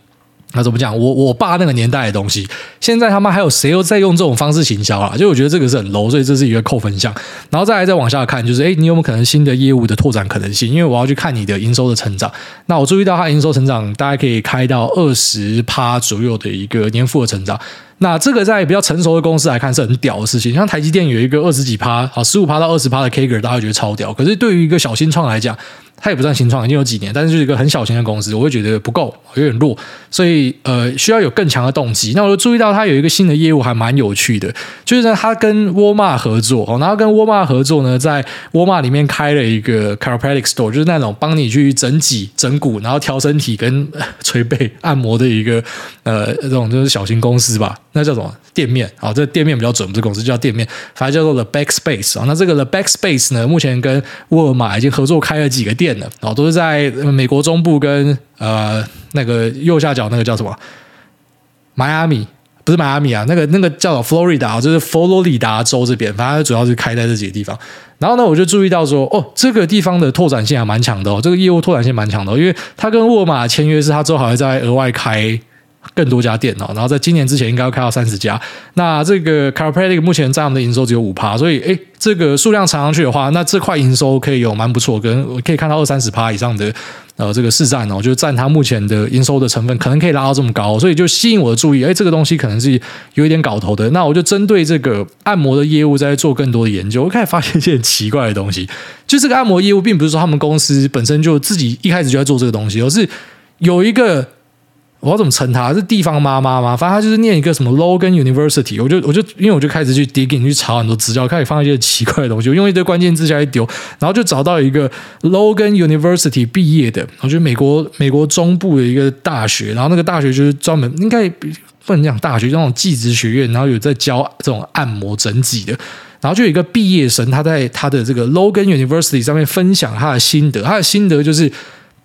那怎么讲？我我爸那个年代的东西，现在他妈还有谁又在用这种方式行销啊？就我觉得这个是很 low，所以这是一个扣分项。然后再来再往下看，就是诶，你有没有可能新的业务的拓展可能性？因为我要去看你的营收的成长。那我注意到它营收成长大概可以开到二十趴左右的一个年复的成长。那这个在比较成熟的公司来看是很屌的事情。像台积电有一个二十几趴，好十五趴到二十趴的 KGR，大家会觉得超屌。可是对于一个小新创来讲，它也不算新创，已经有几年，但是就是一个很小型的公司，我会觉得不够，有点弱，所以呃需要有更强的动机。那我就注意到它有一个新的业务，还蛮有趣的，就是呢，它跟沃尔玛合作，然后跟沃尔玛合作呢，在沃尔玛里面开了一个 chiropractic store，就是那种帮你去整脊、整骨，然后调身体跟 捶背 按摩的一个呃这种就是小型公司吧。那叫什么店面？啊，这店面比较准，这公司叫店面，反正叫做 The Backspace 啊。那这个 The Backspace 呢，目前跟沃尔玛已经合作开了几个店然后，都是在美国中部跟呃那个右下角那个叫什么？迈阿密。不是迈阿密啊，那个那个叫做 Florida，就是佛罗里达州这边，反正主要是开在这几个地方。然后呢，我就注意到说，哦，这个地方的拓展性还蛮强的哦，这个业务拓展性蛮强的哦，因为他跟沃尔玛签约是，他之后还会再额外开。更多家店哦，然后在今年之前应该要开到三十家。那这个 Chiropractic 目前占我们的营收只有五趴，所以诶，这个数量乘上去的话，那这块营收可以有蛮不错，跟可以看到二三十趴以上的呃这个市占哦，就占它目前的营收的成分，可能可以拉到这么高，所以就吸引我的注意。诶，这个东西可能是有一点搞头的。那我就针对这个按摩的业务在做更多的研究，我开始发现一些很奇怪的东西。就这个按摩业务，并不是说他们公司本身就自己一开始就在做这个东西，而是有一个。我要怎么称他？是地方妈妈吗？反正他就是念一个什么 Logan University，我就我就因为我就开始去 digging 去查很多资料，开始放一些奇怪的东西，我用一堆关键字下去丢，然后就找到一个 Logan University 毕业的，我觉得美国美国中部的一个大学，然后那个大学就是专门应该不能讲大学，就那种技职学院，然后有在教这种按摩整脊的，然后就有一个毕业生，他在他的这个 Logan University 上面分享他的心得，他的心得就是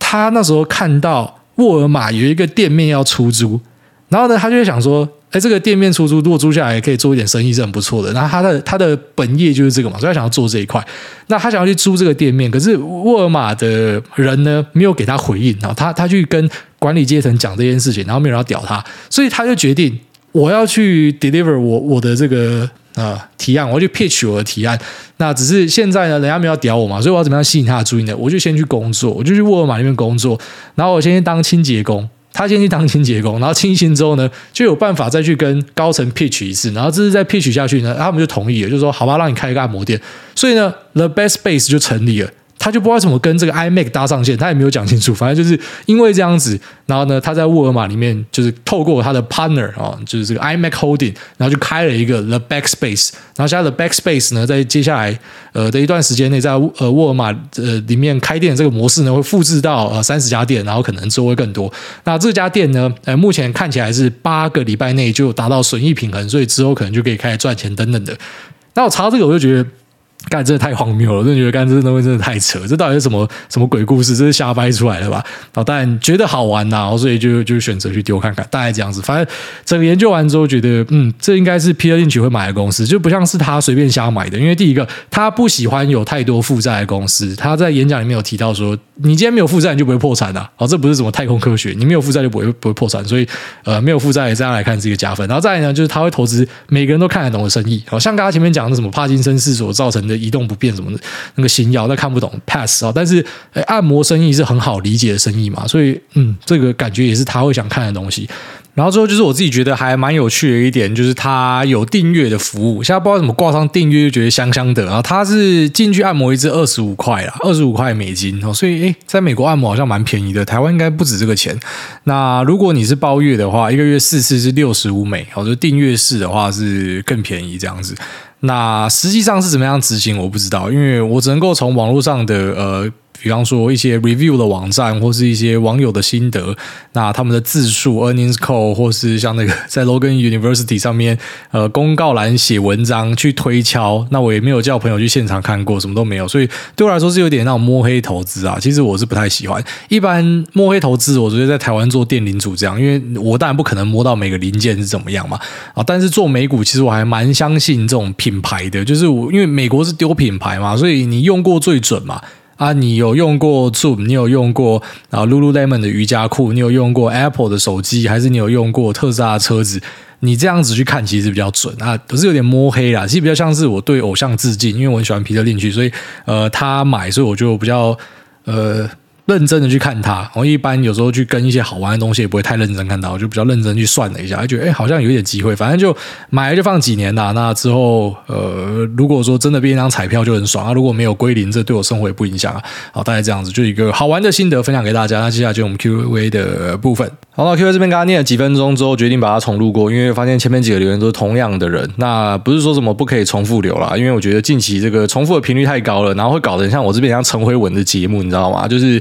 他那时候看到。沃尔玛有一个店面要出租，然后呢，他就会想说，哎，这个店面出租，如果租下来可以做一点生意，是很不错的。然后他的他的本业就是这个嘛，所以他想要做这一块。那他想要去租这个店面，可是沃尔玛的人呢，没有给他回应。然后他他去跟管理阶层讲这件事情，然后没有人要屌他，所以他就决定我要去 deliver 我我的这个。呃，提案，我要去 pitch 我的提案。那只是现在呢，人家没有屌我嘛，所以我要怎么样吸引他的注意呢？我就先去工作，我就去沃尔玛那边工作，然后我先去当清洁工，他先去当清洁工，然后清醒之后呢，就有办法再去跟高层 pitch 一次，然后这是再 pitch 下去呢，他们就同意了，就说好吧，让你开一个按摩店。所以呢，The Best base 就成立了。他就不知道怎么跟这个 iMac 搭上线，他也没有讲清楚。反正就是因为这样子，然后呢，他在沃尔玛里面就是透过他的 partner 啊，就是这个 iMac Holding，然后就开了一个 The Backspace。然后现在 The Backspace 呢，在接下来呃的一段时间内，在呃沃尔玛呃里面开店的这个模式呢，会复制到呃三十家店，然后可能之后会更多。那这家店呢，呃目前看起来是八个礼拜内就达到损益平衡，所以之后可能就可以开始赚钱等等的。那我查到这个，我就觉得。干，真的太荒谬了！真的觉得干这东西真的太扯，这到底是什么什么鬼故事？这是瞎掰出来的吧？然后但觉得好玩呐，所以就就选择去丢看看，大概这样子。反正整个研究完之后，觉得嗯，这应该是 Peter Lynch 会买的公司，就不像是他随便瞎买的。因为第一个，他不喜欢有太多负债的公司。他在演讲里面有提到说，你今天没有负债，你就不会破产啊。哦，这不是什么太空科学，你没有负债就不会不会破产。所以呃，没有负债这样来看是一个加分。然后再来呢，就是他会投资每个人都看得懂的生意。好像刚刚前面讲的什么帕金森氏所造成的移动不便什么的。那个新药，那看不懂 pass 啊，但是按摩生意是很好理解的生意嘛，所以嗯，这个感觉也是他会想看的东西。然后最后就是我自己觉得还蛮有趣的一点，就是他有订阅的服务，现在不知道怎么挂上订阅就觉得香香的然后。他是进去按摩一次二十五块啦，二十五块美金哦，所以诶，在美国按摩好像蛮便宜的，台湾应该不止这个钱。那如果你是包月的话，一个月四次是六十五美，哦，就订阅式的话是更便宜这样子。那实际上是怎么样执行，我不知道，因为我只能够从网络上的呃。比方说一些 review 的网站，或是一些网友的心得，那他们的字数 earnings call，或是像那个 在 Logan University 上面，呃，公告栏写文章去推敲，那我也没有叫朋友去现场看过，什么都没有，所以对我来说是有点那种摸黑投资啊。其实我是不太喜欢，一般摸黑投资，我觉得在台湾做店领主这样，因为我当然不可能摸到每个零件是怎么样嘛，啊，但是做美股其实我还蛮相信这种品牌的，就是我因为美国是丢品牌嘛，所以你用过最准嘛。啊，你有用过 Zoom，你有用过啊 Lululemon 的瑜伽裤，你有用过 Apple 的手机，还是你有用过特斯拉的车子？你这样子去看，其实比较准啊，可是有点摸黑啦。其实比较像是我对偶像致敬，因为我很喜欢皮特林区，所以呃，他买，所以我就比较呃。认真的去看它，我一般有时候去跟一些好玩的东西也不会太认真看到，我就比较认真去算了一下，就觉得哎，好像有点机会，反正就买了就放几年啦。那之后，呃，如果说真的变一张彩票就很爽啊，如果没有归零，这对我生活也不影响啊。好，大概这样子，就一个好玩的心得分享给大家。那接下来就我们 Q&A 的部分。好，那 Q&A 这边刚刚念了几分钟之后，决定把它重录过，因为发现前面几个留言都是同样的人。那不是说什么不可以重复留啦，因为我觉得近期这个重复的频率太高了，然后会搞得像我这边像陈辉文的节目，你知道吗？就是。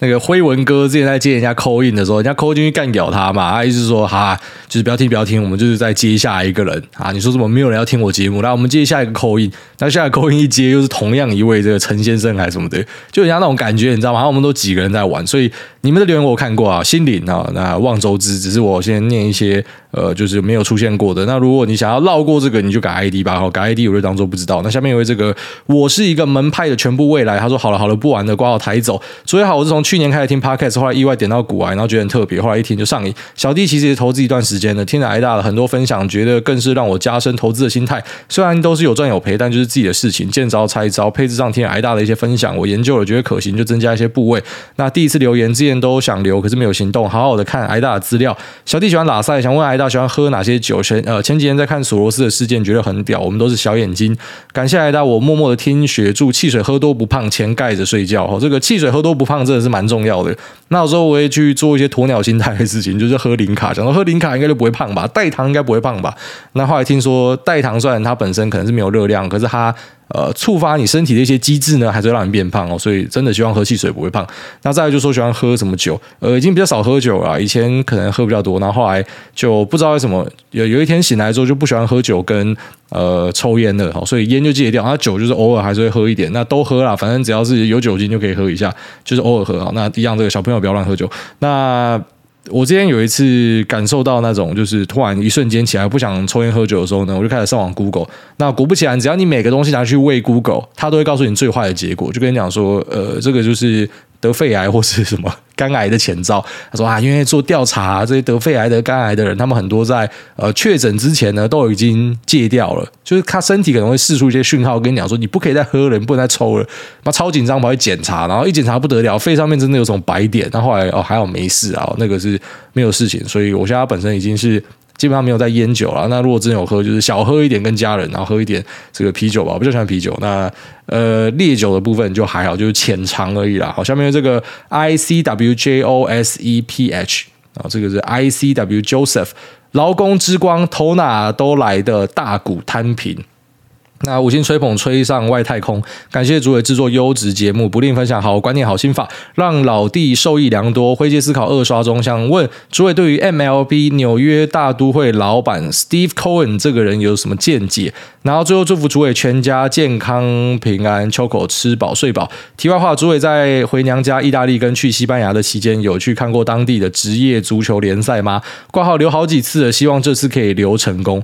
那个辉文哥之前在接人家扣印的时候，人家扣进去干掉他嘛，他意思说哈，就是不要听不要听，我们就是在接下一个人啊。你说什么没有人要听我节目，那我们接下一个扣印那下一个 call in 一接又是同样一位这个陈先生还是什么的，就人家那种感觉，你知道吗？我们都几个人在玩，所以你们的留言我看过啊，心灵啊，那望周知，只是我先念一些。呃，就是没有出现过的。那如果你想要绕过这个，你就改 ID 吧。好，改 ID 我就当做不知道。那下面有位这个，我是一个门派的全部未来。他说好了好了，不玩了，挂号抬走。所以好，我是从去年开始听 Podcast，后来意外点到股癌，然后觉得很特别，后来一听就上瘾。小弟其实也投资一段时间了，听了挨大的很多分享，觉得更是让我加深投资的心态。虽然都是有赚有赔，但就是自己的事情，见招拆招。配置上听了癌大的一些分享，我研究了，觉得可行，就增加一些部位。那第一次留言之前都想留，可是没有行动。好好的看挨大的资料。小弟喜欢喇赛，想问挨大喜欢喝哪些？酒前呃前几天在看索罗斯的事件，觉得很屌。我们都是小眼睛，感谢挨大，我默默的听学，祝汽水喝多不胖，钱盖着睡觉。哦，这个汽水喝多不胖真的是蛮蛮重要的。那有时候我会去做一些鸵鸟心态的事情，就是喝零卡，想说喝零卡应该就不会胖吧，代糖应该不会胖吧。那后来听说代糖虽然它本身可能是没有热量，可是它。呃，触发你身体的一些机制呢，还是会让你变胖哦。所以真的希望喝汽水不会胖。那再来就说喜欢喝什么酒，呃，已经比较少喝酒了。以前可能喝比较多，然后后来就不知道为什么有有一天醒来之后就不喜欢喝酒跟呃抽烟了。所以烟就戒掉。那酒就是偶尔还是会喝一点，那都喝啦，反正只要是有酒精就可以喝一下，就是偶尔喝啊。那一样，这个小朋友不要乱喝酒。那。我之前有一次感受到那种，就是突然一瞬间起来不想抽烟喝酒的时候呢，我就开始上网 Google。那果不其然，只要你每个东西拿去喂 Google，它都会告诉你最坏的结果，就跟你讲说，呃，这个就是。得肺癌或是什么肝癌的前兆，他说啊，因为做调查，这些得肺癌、得肝癌的人，他们很多在呃确诊之前呢，都已经戒掉了，就是他身体可能会释出一些讯号，跟你讲说，你不可以再喝了，你不能再抽了，他超紧张，跑去检查，然后一检查不得了，肺上面真的有种白点，那后，后来哦还好没事啊，那个是没有事情，所以我现在本身已经是。基本上没有在烟酒了。那如果真有喝，就是小喝一点跟家人，然后喝一点这个啤酒吧。我比较喜欢啤酒。那呃烈酒的部分就还好，就是浅尝而已啦。好，下面这个 I C W J O S E P H 啊，这个是 I C W Joseph，劳工之光，头哪都来的大股摊平。那五星吹捧吹上外太空，感谢主委制作优质节目，不吝分享好观念、好心法，让老弟受益良多。灰阶思考二刷中，想问主委对于 MLB 纽约大都会老板 Steve Cohen 这个人有什么见解？然后最后祝福主委全家健康平安，秋口吃饱睡饱。题外话，主委在回娘家意大利跟去西班牙的期间，有去看过当地的职业足球联赛吗？挂号留好几次了，希望这次可以留成功。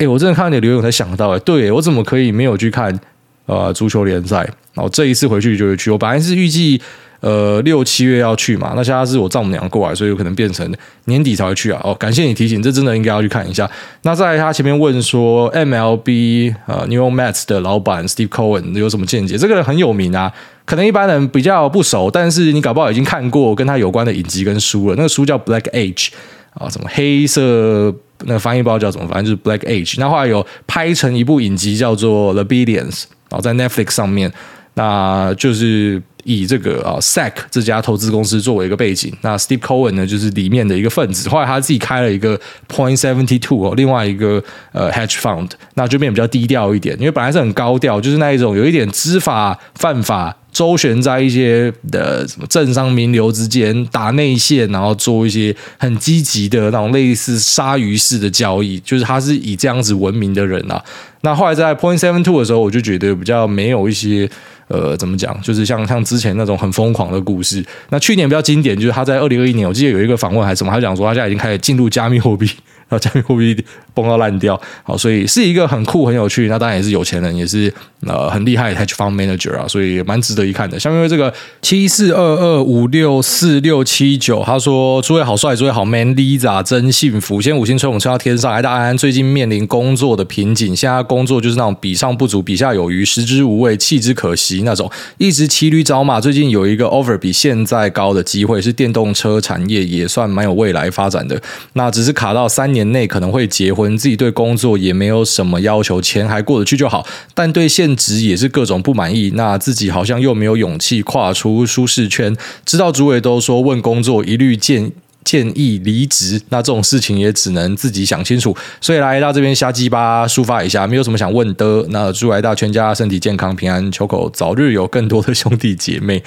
哎，我真的看到你的留言，我才想到，哎，对我怎么可以没有去看呃足球联赛？然后这一次回去就会去。我本来是预计呃六七月要去嘛，那现在是我丈母娘过来，所以有可能变成年底才会去啊。哦，感谢你提醒，这真的应该要去看一下。那在他前面问说，MLB 呃 New York Mets 的老板 Steve Cohen 有什么见解？这个人很有名啊，可能一般人比较不熟，但是你搞不好已经看过跟他有关的影集跟书了。那个书叫 Black Age 啊，什么黑色。那个翻译不知道叫什么，反正就是 Black Age。那后来有拍成一部影集叫做《The Billions》，然后在 Netflix 上面，那就是以这个啊 SAC 这家投资公司作为一个背景。那 Steve Cohen 呢，就是里面的一个分子。后来他自己开了一个 Point Seventy Two 哦，另外一个呃 Hedge Fund，那就变比较低调一点，因为本来是很高调，就是那一种有一点知法犯法。周旋在一些的什么政商名流之间打内线，然后做一些很积极的那种类似鲨鱼式的交易，就是他是以这样子闻名的人啊。那后来在 Point Seven Two 的时候，我就觉得比较没有一些呃，怎么讲，就是像像之前那种很疯狂的故事。那去年比较经典，就是他在二零二一年，我记得有一个访问还是什么，他讲说他现在已经开始进入加密货币。然后加密货币崩到烂掉，好，所以是一个很酷、很有趣，那当然也是有钱人，也是呃很厉害的 hedge fund manager 啊，所以蛮值得一看的。下面这个七四二二五六四六七九，他说：“诸位好帅，诸位好 man，Lisa 真幸福。先五星吹捧吹到天上。”来大安最近面临工作的瓶颈，现在工作就是那种比上不足，比下有余，食之无味，弃之可惜那种，一直骑驴找马。最近有一个 offer 比现在高的机会，是电动车产业，也算蛮有未来发展的。那只是卡到三年。年内可能会结婚，自己对工作也没有什么要求，钱还过得去就好。但对现职也是各种不满意，那自己好像又没有勇气跨出舒适圈。知道主委都说问工作一律建建议离职，那这种事情也只能自己想清楚。所以来到这边瞎鸡巴抒发一下，没有什么想问的。那祝来大全家身体健康平安，求口早日有更多的兄弟姐妹。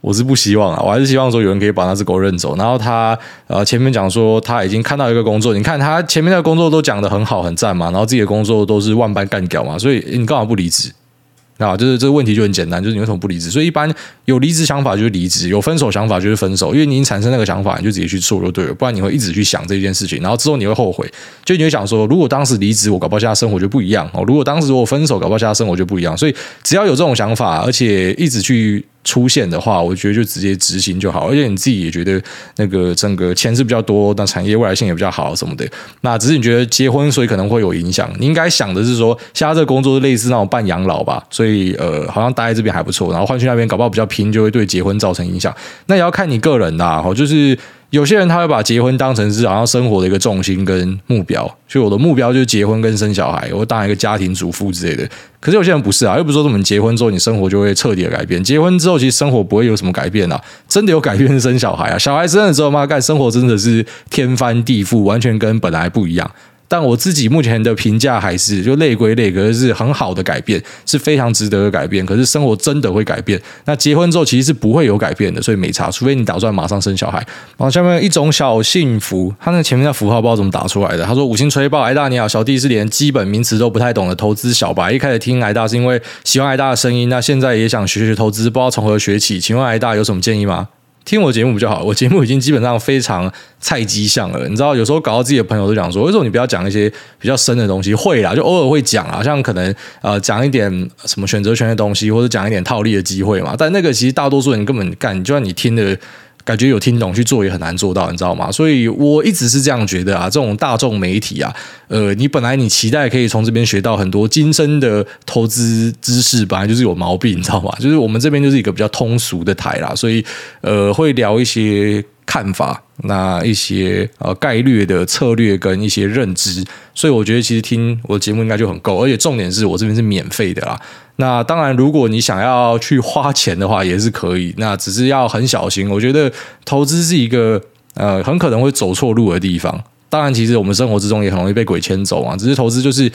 我是不希望啊，我还是希望说有人可以把那只狗认走。然后他呃前面讲说他已经看到一个工作，你看他前面的工作都讲得很好很赞嘛，然后自己的工作都是万般干掉嘛，所以你干嘛不离职？啊，就是这个问题就很简单，就是你为什么不离职？所以一般有离职想法就是离职，有分手想法就是分手，因为你已经产生那个想法，你就直接去做就对了，不然你会一直去想这件事情，然后之后你会后悔，就你会想说，如果当时离职，我搞不好现在生活就不一样哦；如果当时我分手，搞不好现在生活就不一样。所以只要有这种想法，而且一直去。出现的话，我觉得就直接执行就好，而且你自己也觉得那个整个钱是比较多，那产业未来性也比较好什么的。那只是你觉得结婚，所以可能会有影响。你应该想的是说，现在这个工作是类似那种半养老吧，所以呃，好像待在这边还不错，然后换去那边搞不好比较拼，就会对结婚造成影响。那也要看你个人啦，就是。有些人他会把结婚当成是好像生活的一个重心跟目标，所以我的目标就是结婚跟生小孩，我当一个家庭主妇之类的。可是有些人不是啊，又不是说我们结婚之后你生活就会彻底的改变，结婚之后其实生活不会有什么改变啊，真的有改变生小孩啊，小孩生了之后嘛，干生活真的是天翻地覆，完全跟本来不一样。但我自己目前的评价还是，就累归累，可是是很好的改变，是非常值得的改变。可是生活真的会改变，那结婚之后其实是不会有改变的，所以没差。除非你打算马上生小孩。然后下面一种小幸福，他那前面的符号不知道怎么打出来的。他说五星吹爆，挨大你好，小弟是连基本名词都不太懂的投资小白，一开始听挨大是因为喜欢挨大的声音，那现在也想学学投资，不知道从何学起，请问挨大有什么建议吗？听我节目比较好，我节目已经基本上非常菜鸡像了。你知道，有时候搞到自己的朋友都讲说，为什么你不要讲一些比较深的东西？会啦，就偶尔会讲啊，像可能呃讲一点什么选择权的东西，或者讲一点套利的机会嘛。但那个其实大多数人根本干，就算你听的。感觉有听懂去做也很难做到，你知道吗？所以我一直是这样觉得啊。这种大众媒体啊，呃，你本来你期待可以从这边学到很多精深的投资知识，本来就是有毛病，你知道吗？就是我们这边就是一个比较通俗的台啦，所以呃，会聊一些看法，那一些呃概率的策略跟一些认知。所以我觉得其实听我的节目应该就很够，而且重点是我这边是免费的啦。那当然，如果你想要去花钱的话，也是可以。那只是要很小心。我觉得投资是一个呃，很可能会走错路的地方。当然，其实我们生活之中也很容易被鬼牵走啊。只是投资就是，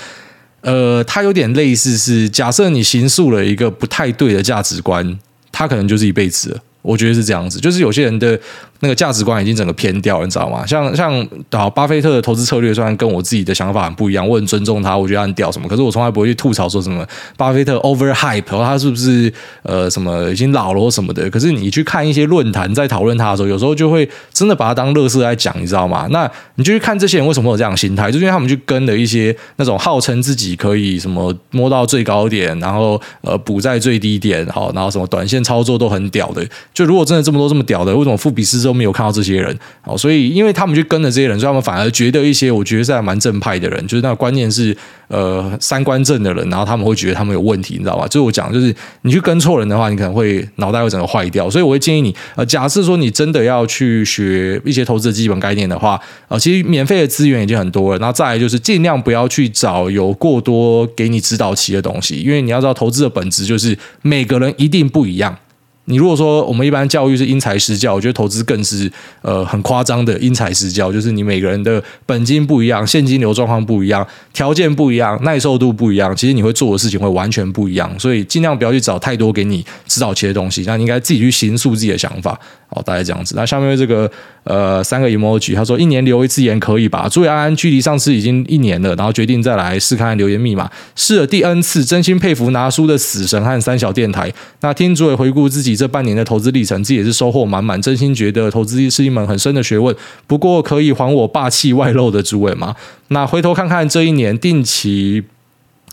呃，它有点类似是，假设你形塑了一个不太对的价值观，它可能就是一辈子。我觉得是这样子，就是有些人的。那个价值观已经整个偏掉，你知道吗？像像好，巴菲特的投资策略虽然跟我自己的想法很不一样，我很尊重他，我觉得他很屌什么，可是我从来不会去吐槽说什么巴菲特 over hype，他是不是呃什么已经老了什么的。可是你去看一些论坛在讨论他的时候，有时候就会真的把他当乐色来讲，你知道吗？那你就去看这些人为什么有这样心态，就是因为他们去跟了一些那种号称自己可以什么摸到最高点，然后呃补在最低点，好，然后什么短线操作都很屌的。就如果真的这么多这么屌的，为什么富比斯这都没有看到这些人，好，所以因为他们去跟着这些人，所以他们反而觉得一些我觉得是还蛮正派的人，就是那个观念是呃三观正的人，然后他们会觉得他们有问题，你知道吧？就是我讲，就是你去跟错人的话，你可能会脑袋会整个坏掉。所以我会建议你，呃，假设说你真的要去学一些投资的基本概念的话，呃，其实免费的资源已经很多了。然后再来就是尽量不要去找有过多给你指导期的东西，因为你要知道投资的本质就是每个人一定不一样。你如果说我们一般教育是因材施教，我觉得投资更是呃很夸张的因材施教，就是你每个人的本金不一样，现金流状况不一样，条件不一样，耐受度不一样，其实你会做的事情会完全不一样，所以尽量不要去找太多给你指导期的东西，那你应该自己去形塑自己的想法。好，大概这样子。那下面这个呃三个 emoji，他说一年留一次言可以吧？注意安，距离上次已经一年了，然后决定再来试看留言密码，试了第 N 次，真心佩服拿书的死神和三小电台。那听主委回顾自己这半年的投资历程，自己也是收获满满，真心觉得投资是一门很深的学问。不过可以还我霸气外露的主委吗？那回头看看这一年定期。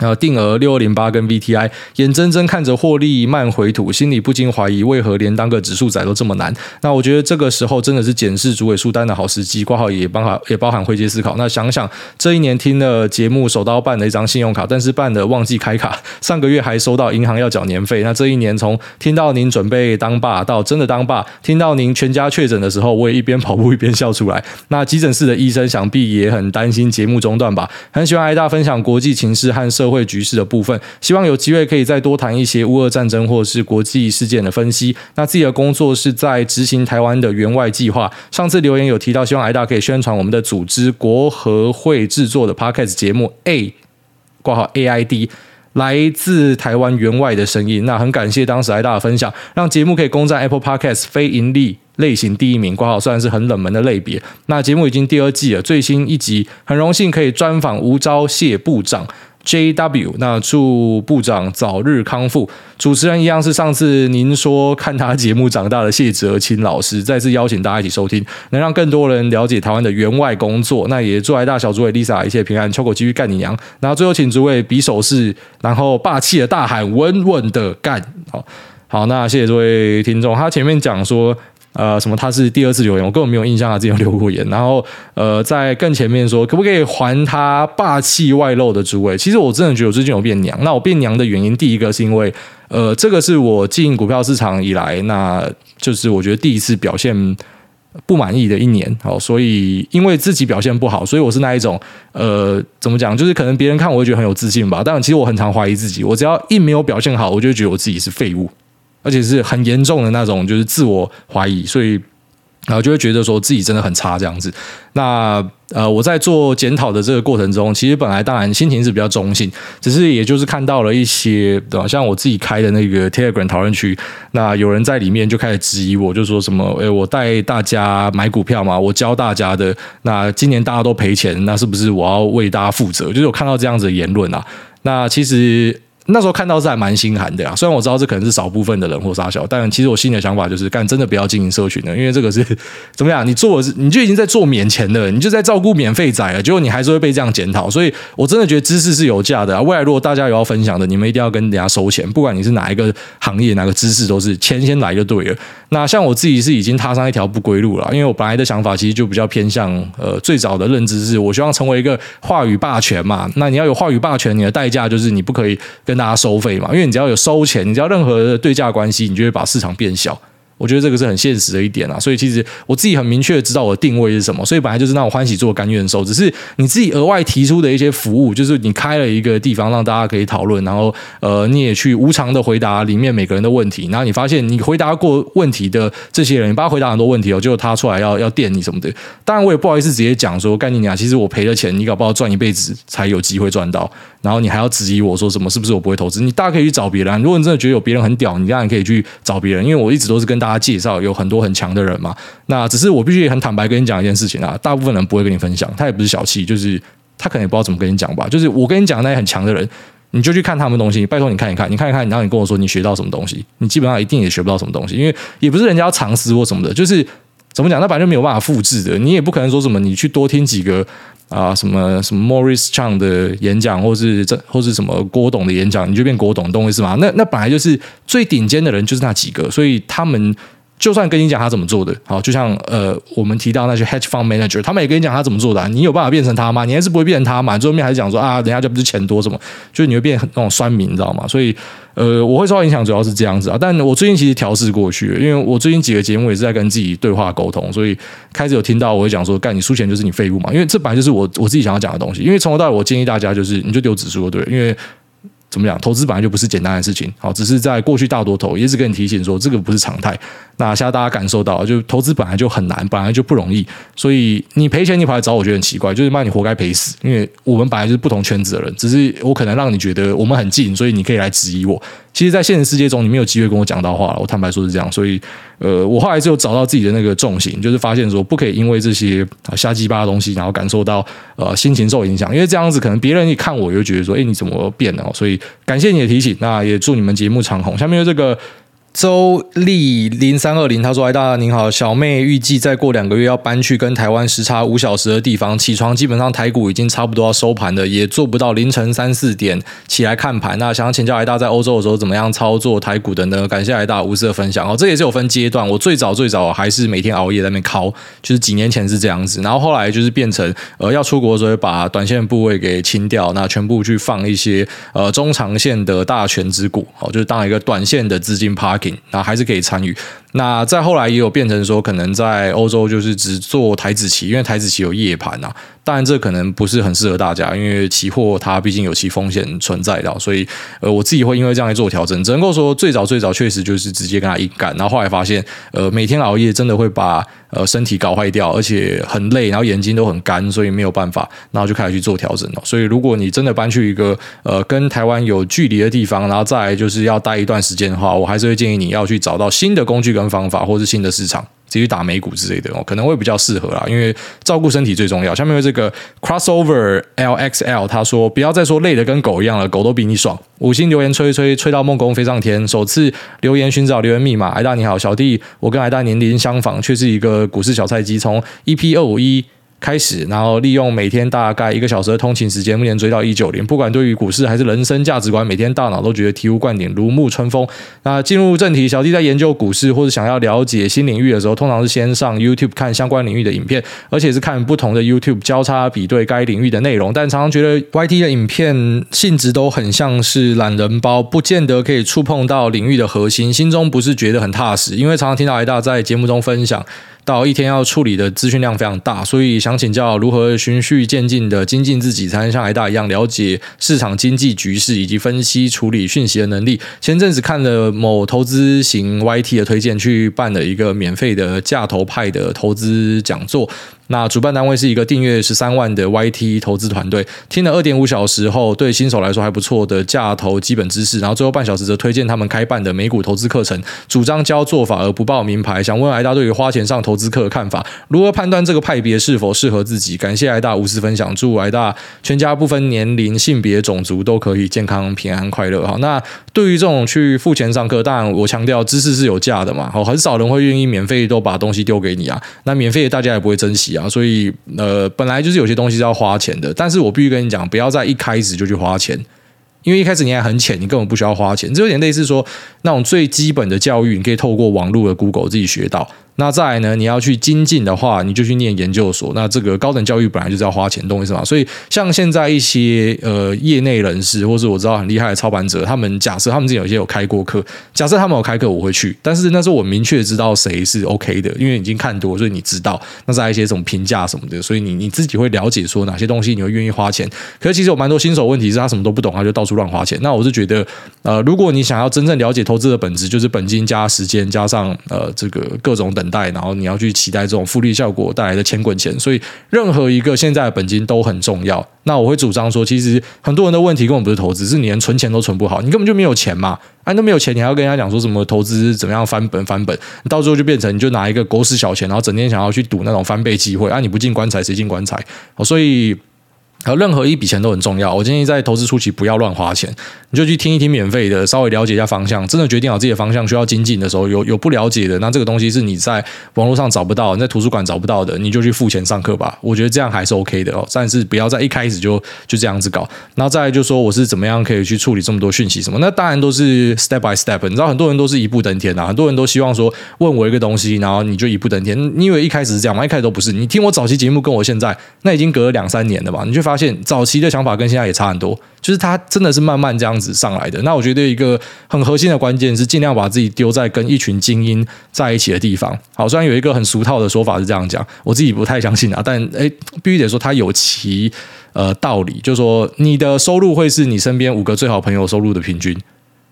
呃，定额六二零八跟 VTI，眼睁睁看着获利慢回吐，心里不禁怀疑，为何连当个指数仔都这么难？那我觉得这个时候真的是检视主委书单的好时机，挂号也包含也包含会接思考。那想想这一年听了节目，手刀办了一张信用卡，但是办的忘记开卡，上个月还收到银行要缴年费。那这一年从听到您准备当爸到真的当爸，听到您全家确诊的时候，我也一边跑步一边笑出来。那急诊室的医生想必也很担心节目中断吧？很喜欢癌大分享国际情势和社会。局势的部分，希望有机会可以再多谈一些乌俄战争或是国际事件的分析。那自己的工作是在执行台湾的援外计划。上次留言有提到，希望癌大可以宣传我们的组织国合会制作的 Podcast 节目 A 挂号 AID 来自台湾援外的声音。那很感谢当时艾大的分享，让节目可以攻占 Apple Podcast 非盈利类型第一名，挂号虽然是很冷门的类别。那节目已经第二季了，最新一集很荣幸可以专访吴钊燮部长。J.W. 那祝部长早日康复。主持人一样是上次您说看他节目长大的谢哲青老师，再次邀请大家一起收听，能让更多人了解台湾的援外工作。那也祝爱大小诸位 Lisa 一切平安，秋口继续干你娘。然后最后请诸位比手势，然后霸气的大喊稳稳的干。好好，那谢谢诸位听众。他前面讲说。呃，什么？他是第二次留言，我根本没有印象他之前留过言。然后，呃，在更前面说，可不可以还他霸气外露的诸位？其实我真的觉得我最近有变娘。那我变娘的原因，第一个是因为，呃，这个是我进股票市场以来，那就是我觉得第一次表现不满意的一年。好，所以因为自己表现不好，所以我是那一种，呃，怎么讲？就是可能别人看我会觉得很有自信吧。但其实我很常怀疑自己，我只要一没有表现好，我就觉得我自己是废物。而且是很严重的那种，就是自我怀疑，所以然后就会觉得说自己真的很差这样子。那呃，我在做检讨的这个过程中，其实本来当然心情是比较中性，只是也就是看到了一些，对吧？像我自己开的那个 Telegram 讨论区，那有人在里面就开始质疑我，就说什么，诶，我带大家买股票嘛，我教大家的，那今年大家都赔钱，那是不是我要为大家负责？就是我看到这样子的言论啊，那其实。那时候看到是还蛮心寒的呀，虽然我知道这可能是少部分的人或傻小，但其实我心里的想法就是，干真的不要经营社群了，因为这个是怎么样？你做是你就已经在做免钱的，你就在照顾免费仔了，结果你还是会被这样检讨。所以我真的觉得知识是有价的啊，未来如果大家有要分享的，你们一定要跟人家收钱，不管你是哪一个行业、哪个知识，都是钱先来就对了。那像我自己是已经踏上一条不归路了，因为我本来的想法其实就比较偏向呃，最早的认知是我希望成为一个话语霸权嘛。那你要有话语霸权，你的代价就是你不可以跟大家收费嘛，因为你只要有收钱，你只要任何的对价关系，你就会把市场变小。我觉得这个是很现实的一点啊，所以其实我自己很明确的知道我的定位是什么，所以本来就是那种欢喜做甘愿受，只是你自己额外提出的一些服务，就是你开了一个地方让大家可以讨论，然后呃你也去无偿的回答里面每个人的问题，然后你发现你回答过问题的这些人，你帮他回答很多问题哦，结果他出来要要电你什么的，当然我也不好意思直接讲说，干你娘，其实我赔了钱，你搞不好赚一辈子才有机会赚到，然后你还要质疑我说什么是不是我不会投资？你大家可以去找别人，如果你真的觉得有别人很屌，你当然可以去找别人，因为我一直都是跟大他介绍有很。多很强的人嘛，那只是我必须很坦白跟你讲一件事情啊，大部分人不会跟你分享，他也不是小气，就是他可能也不知道怎么跟你讲吧。就是我跟你讲那些很强的人，你就去看他们东西，拜托你看一看，你看一看，然后你跟我说你学到什么东西，你基本上一定也学不到什么东西，因为也不是人家要尝试或什么的，就是怎么讲，那本来就没有办法复制的，你也不可能说什么你去多听几个啊什么什么 Morris Chang 的演讲，或是这或是什么郭董的演讲，你就变郭董，懂我意思吗？那那本来就是最顶尖的人就是那几个，所以他们。就算跟你讲他怎么做的，好，就像呃，我们提到那些 hedge fund manager，他们也跟你讲他怎么做的，你有办法变成他吗？你还是不会变成他嘛？最后面还是讲说啊，人家就不是钱多什么，就是你会变那种酸民，你知道吗？所以呃，我会受到影响，主要是这样子啊。但我最近其实调试过去，因为我最近几个节目也是在跟自己对话沟通，所以开始有听到我会讲说，干你输钱就是你废物嘛，因为这本来就是我我自己想要讲的东西。因为从头到尾，我建议大家就是你就丢指数对，因为。怎么讲？投资本来就不是简单的事情，好，只是在过去大多头，也是跟你提醒说这个不是常态。那现在大家感受到，就投资本来就很难，本来就不容易，所以你赔钱你跑来找我，觉得很奇怪，就是骂你活该赔死。因为我们本来就是不同圈子的人，只是我可能让你觉得我们很近，所以你可以来质疑我。其实，在现实世界中，你没有机会跟我讲到话了。我坦白说是这样，所以，呃，我后来就找到自己的那个重心，就是发现说，不可以因为这些啊瞎鸡巴的东西，然后感受到呃心情受影响，因为这样子可能别人一看我，就觉得说，哎，你怎么变了？所以，感谢你的提醒，那也祝你们节目长虹。下面这个。周丽零三二零，他说：“哎，大家您好，小妹预计再过两个月要搬去跟台湾时差五小时的地方，起床基本上台股已经差不多要收盘了，也做不到凌晨三四点起来看盘。那想要请教哎大在欧洲的时候怎么样操作台股的呢？感谢哎大无私的分享哦。这也是有分阶段，我最早最早还是每天熬夜在那边敲，就是几年前是这样子，然后后来就是变成呃要出国的时候把短线部位给清掉，那全部去放一些呃中长线的大权值股，哦，就是当一个短线的资金趴那还是可以参与。那再后来也有变成说，可能在欧洲就是只做台子期，因为台子期有夜盘啊。当然这可能不是很适合大家，因为期货它毕竟有其风险存在的，所以呃我自己会因为这样来做调整。只能够说最早最早确实就是直接跟他硬干，然后后来发现呃每天熬夜真的会把呃身体搞坏掉，而且很累，然后眼睛都很干，所以没有办法，然后就开始去做调整了。所以如果你真的搬去一个呃跟台湾有距离的地方，然后再来就是要待一段时间的话，我还是会建议你要去找到新的工具方法，或是新的市场。继续打美股之类的哦，可能会比较适合啦，因为照顾身体最重要。下面有这个 crossover LXL，他说不要再说累得跟狗一样了，狗都比你爽。五星留言吹一吹吹到梦工飞上天，首次留言寻找留言密码。艾大你好，小弟，我跟艾大年龄相仿，却是一个股市小菜鸡，从 EP 二五一。开始，然后利用每天大概一个小时的通勤时间，目前追到一九零。不管对于股市还是人生价值观，每天大脑都觉得醍醐灌顶，如沐春风。那进入正题，小弟在研究股市或者想要了解新领域的时候，通常是先上 YouTube 看相关领域的影片，而且是看不同的 YouTube 交叉比对该领域的内容。但常常觉得 YT 的影片性质都很像是懒人包，不见得可以触碰到领域的核心，心中不是觉得很踏实。因为常常听到艾大在节目中分享。到一天要处理的资讯量非常大，所以想请教如何循序渐进的精进自己，才能像艾大一样了解市场经济局势以及分析处理讯息的能力。前阵子看了某投资型 YT 的推荐，去办了一个免费的价投派的投资讲座。那主办单位是一个订阅十三万的 YT 投资团队，听了二点五小时后，对新手来说还不错的价投基本知识，然后最后半小时则推荐他们开办的美股投资课程，主张教做法而不报名牌。想问艾大对于花钱上投资课的看法，如何判断这个派别是否适合自己？感谢艾大无私分享，祝艾大全家不分年龄、性别、种族都可以健康、平安、快乐。好，那对于这种去付钱上课，当然我强调知识是有价的嘛，好，很少人会愿意免费都把东西丢给你啊，那免费大家也不会珍惜啊。所以，呃，本来就是有些东西是要花钱的，但是我必须跟你讲，不要在一开始就去花钱，因为一开始你还很浅，你根本不需要花钱。这有点类似说那种最基本的教育，你可以透过网络的 Google 自己学到。那再来呢？你要去精进的话，你就去念研究所。那这个高等教育本来就是要花钱，懂我意思吗？所以像现在一些呃业内人士，或是我知道很厉害的操盘者，他们假设他们自己有些有开过课，假设他们有开课，我会去。但是那时候我明确知道谁是 OK 的，因为已经看多，所以你知道。那再来一些什么评价什么的，所以你你自己会了解说哪些东西你会愿意花钱。可是其实有蛮多新手问题是他什么都不懂，他就到处乱花钱。那我是觉得，呃，如果你想要真正了解投资的本质，就是本金加时间加上呃这个各种等等待，然后你要去期待这种复利效果带来的钱滚钱，所以任何一个现在的本金都很重要。那我会主张说，其实很多人的问题根本不是投资，是你连存钱都存不好，你根本就没有钱嘛。啊，都没有钱，你还要跟人家讲说什么投资怎么样翻本翻本，到最后就变成你就拿一个狗屎小钱，然后整天想要去赌那种翻倍机会啊！你不进棺材谁进棺材？所以。还有任何一笔钱都很重要，我建议在投资初期不要乱花钱，你就去听一听免费的，稍微了解一下方向。真的决定好自己的方向需要精进的时候，有有不了解的，那这个东西是你在网络上找不到，你在图书馆找不到的，你就去付钱上课吧。我觉得这样还是 OK 的哦，但是不要在一开始就就这样子搞。然后再来就说我是怎么样可以去处理这么多讯息什么，那当然都是 step by step。你知道很多人都是一步登天啊，很多人都希望说问我一个东西，然后你就一步登天。你以为一开始是这样吗？一开始都不是。你听我早期节目跟我现在那已经隔了两三年了吧？你就发发现早期的想法跟现在也差很多，就是他真的是慢慢这样子上来的。那我觉得一个很核心的关键是尽量把自己丢在跟一群精英在一起的地方。好，虽然有一个很俗套的说法是这样讲，我自己不太相信啊，但诶，必须得说它有其呃道理，就是说你的收入会是你身边五个最好朋友收入的平均。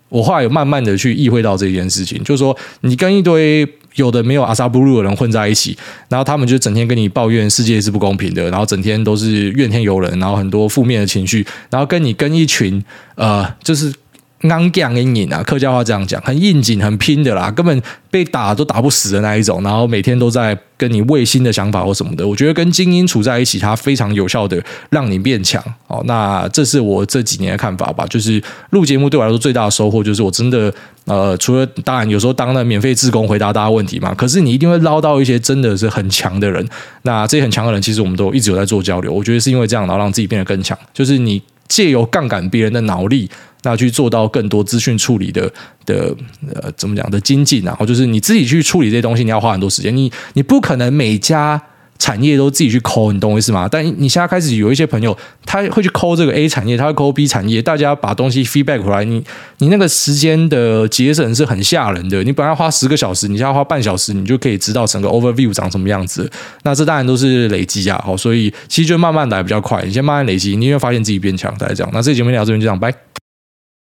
我后来有慢慢的去意会到这件事情，就是说你跟一堆。有的没有阿萨布鲁的人混在一起，然后他们就整天跟你抱怨世界是不公平的，然后整天都是怨天尤人，然后很多负面的情绪，然后跟你跟一群呃，就是。硬颈硬硬啊，客家话这样讲，很应景、很拼的啦，根本被打都打不死的那一种，然后每天都在跟你卫星的想法或什么的。我觉得跟精英处在一起，它非常有效的让你变强。哦，那这是我这几年的看法吧。就是录节目对我来说最大的收获，就是我真的呃，除了当然有时候当了免费志工回答大家问题嘛，可是你一定会捞到一些真的是很强的人。那这些很强的人，其实我们都一直有在做交流。我觉得是因为这样，然后让自己变得更强。就是你借由杠杆别人的脑力。那去做到更多资讯处理的的呃怎么讲的精进，然后就是你自己去处理这些东西，你要花很多时间。你你不可能每家产业都自己去抠，你懂我意思吗？但你现在开始有一些朋友，他会去抠这个 A 产业，他会抠 B 产业，大家把东西 feedback 回来，你你那个时间的节省是很吓人的。你本来花十个小时，你现在花半小时，你就可以知道整个 overview 长什么样子。那这当然都是累积啊，好，所以其实就慢慢来比较快。你先慢慢累积，你会发现自己变强。大概这样。那这节目聊这边就这样，拜。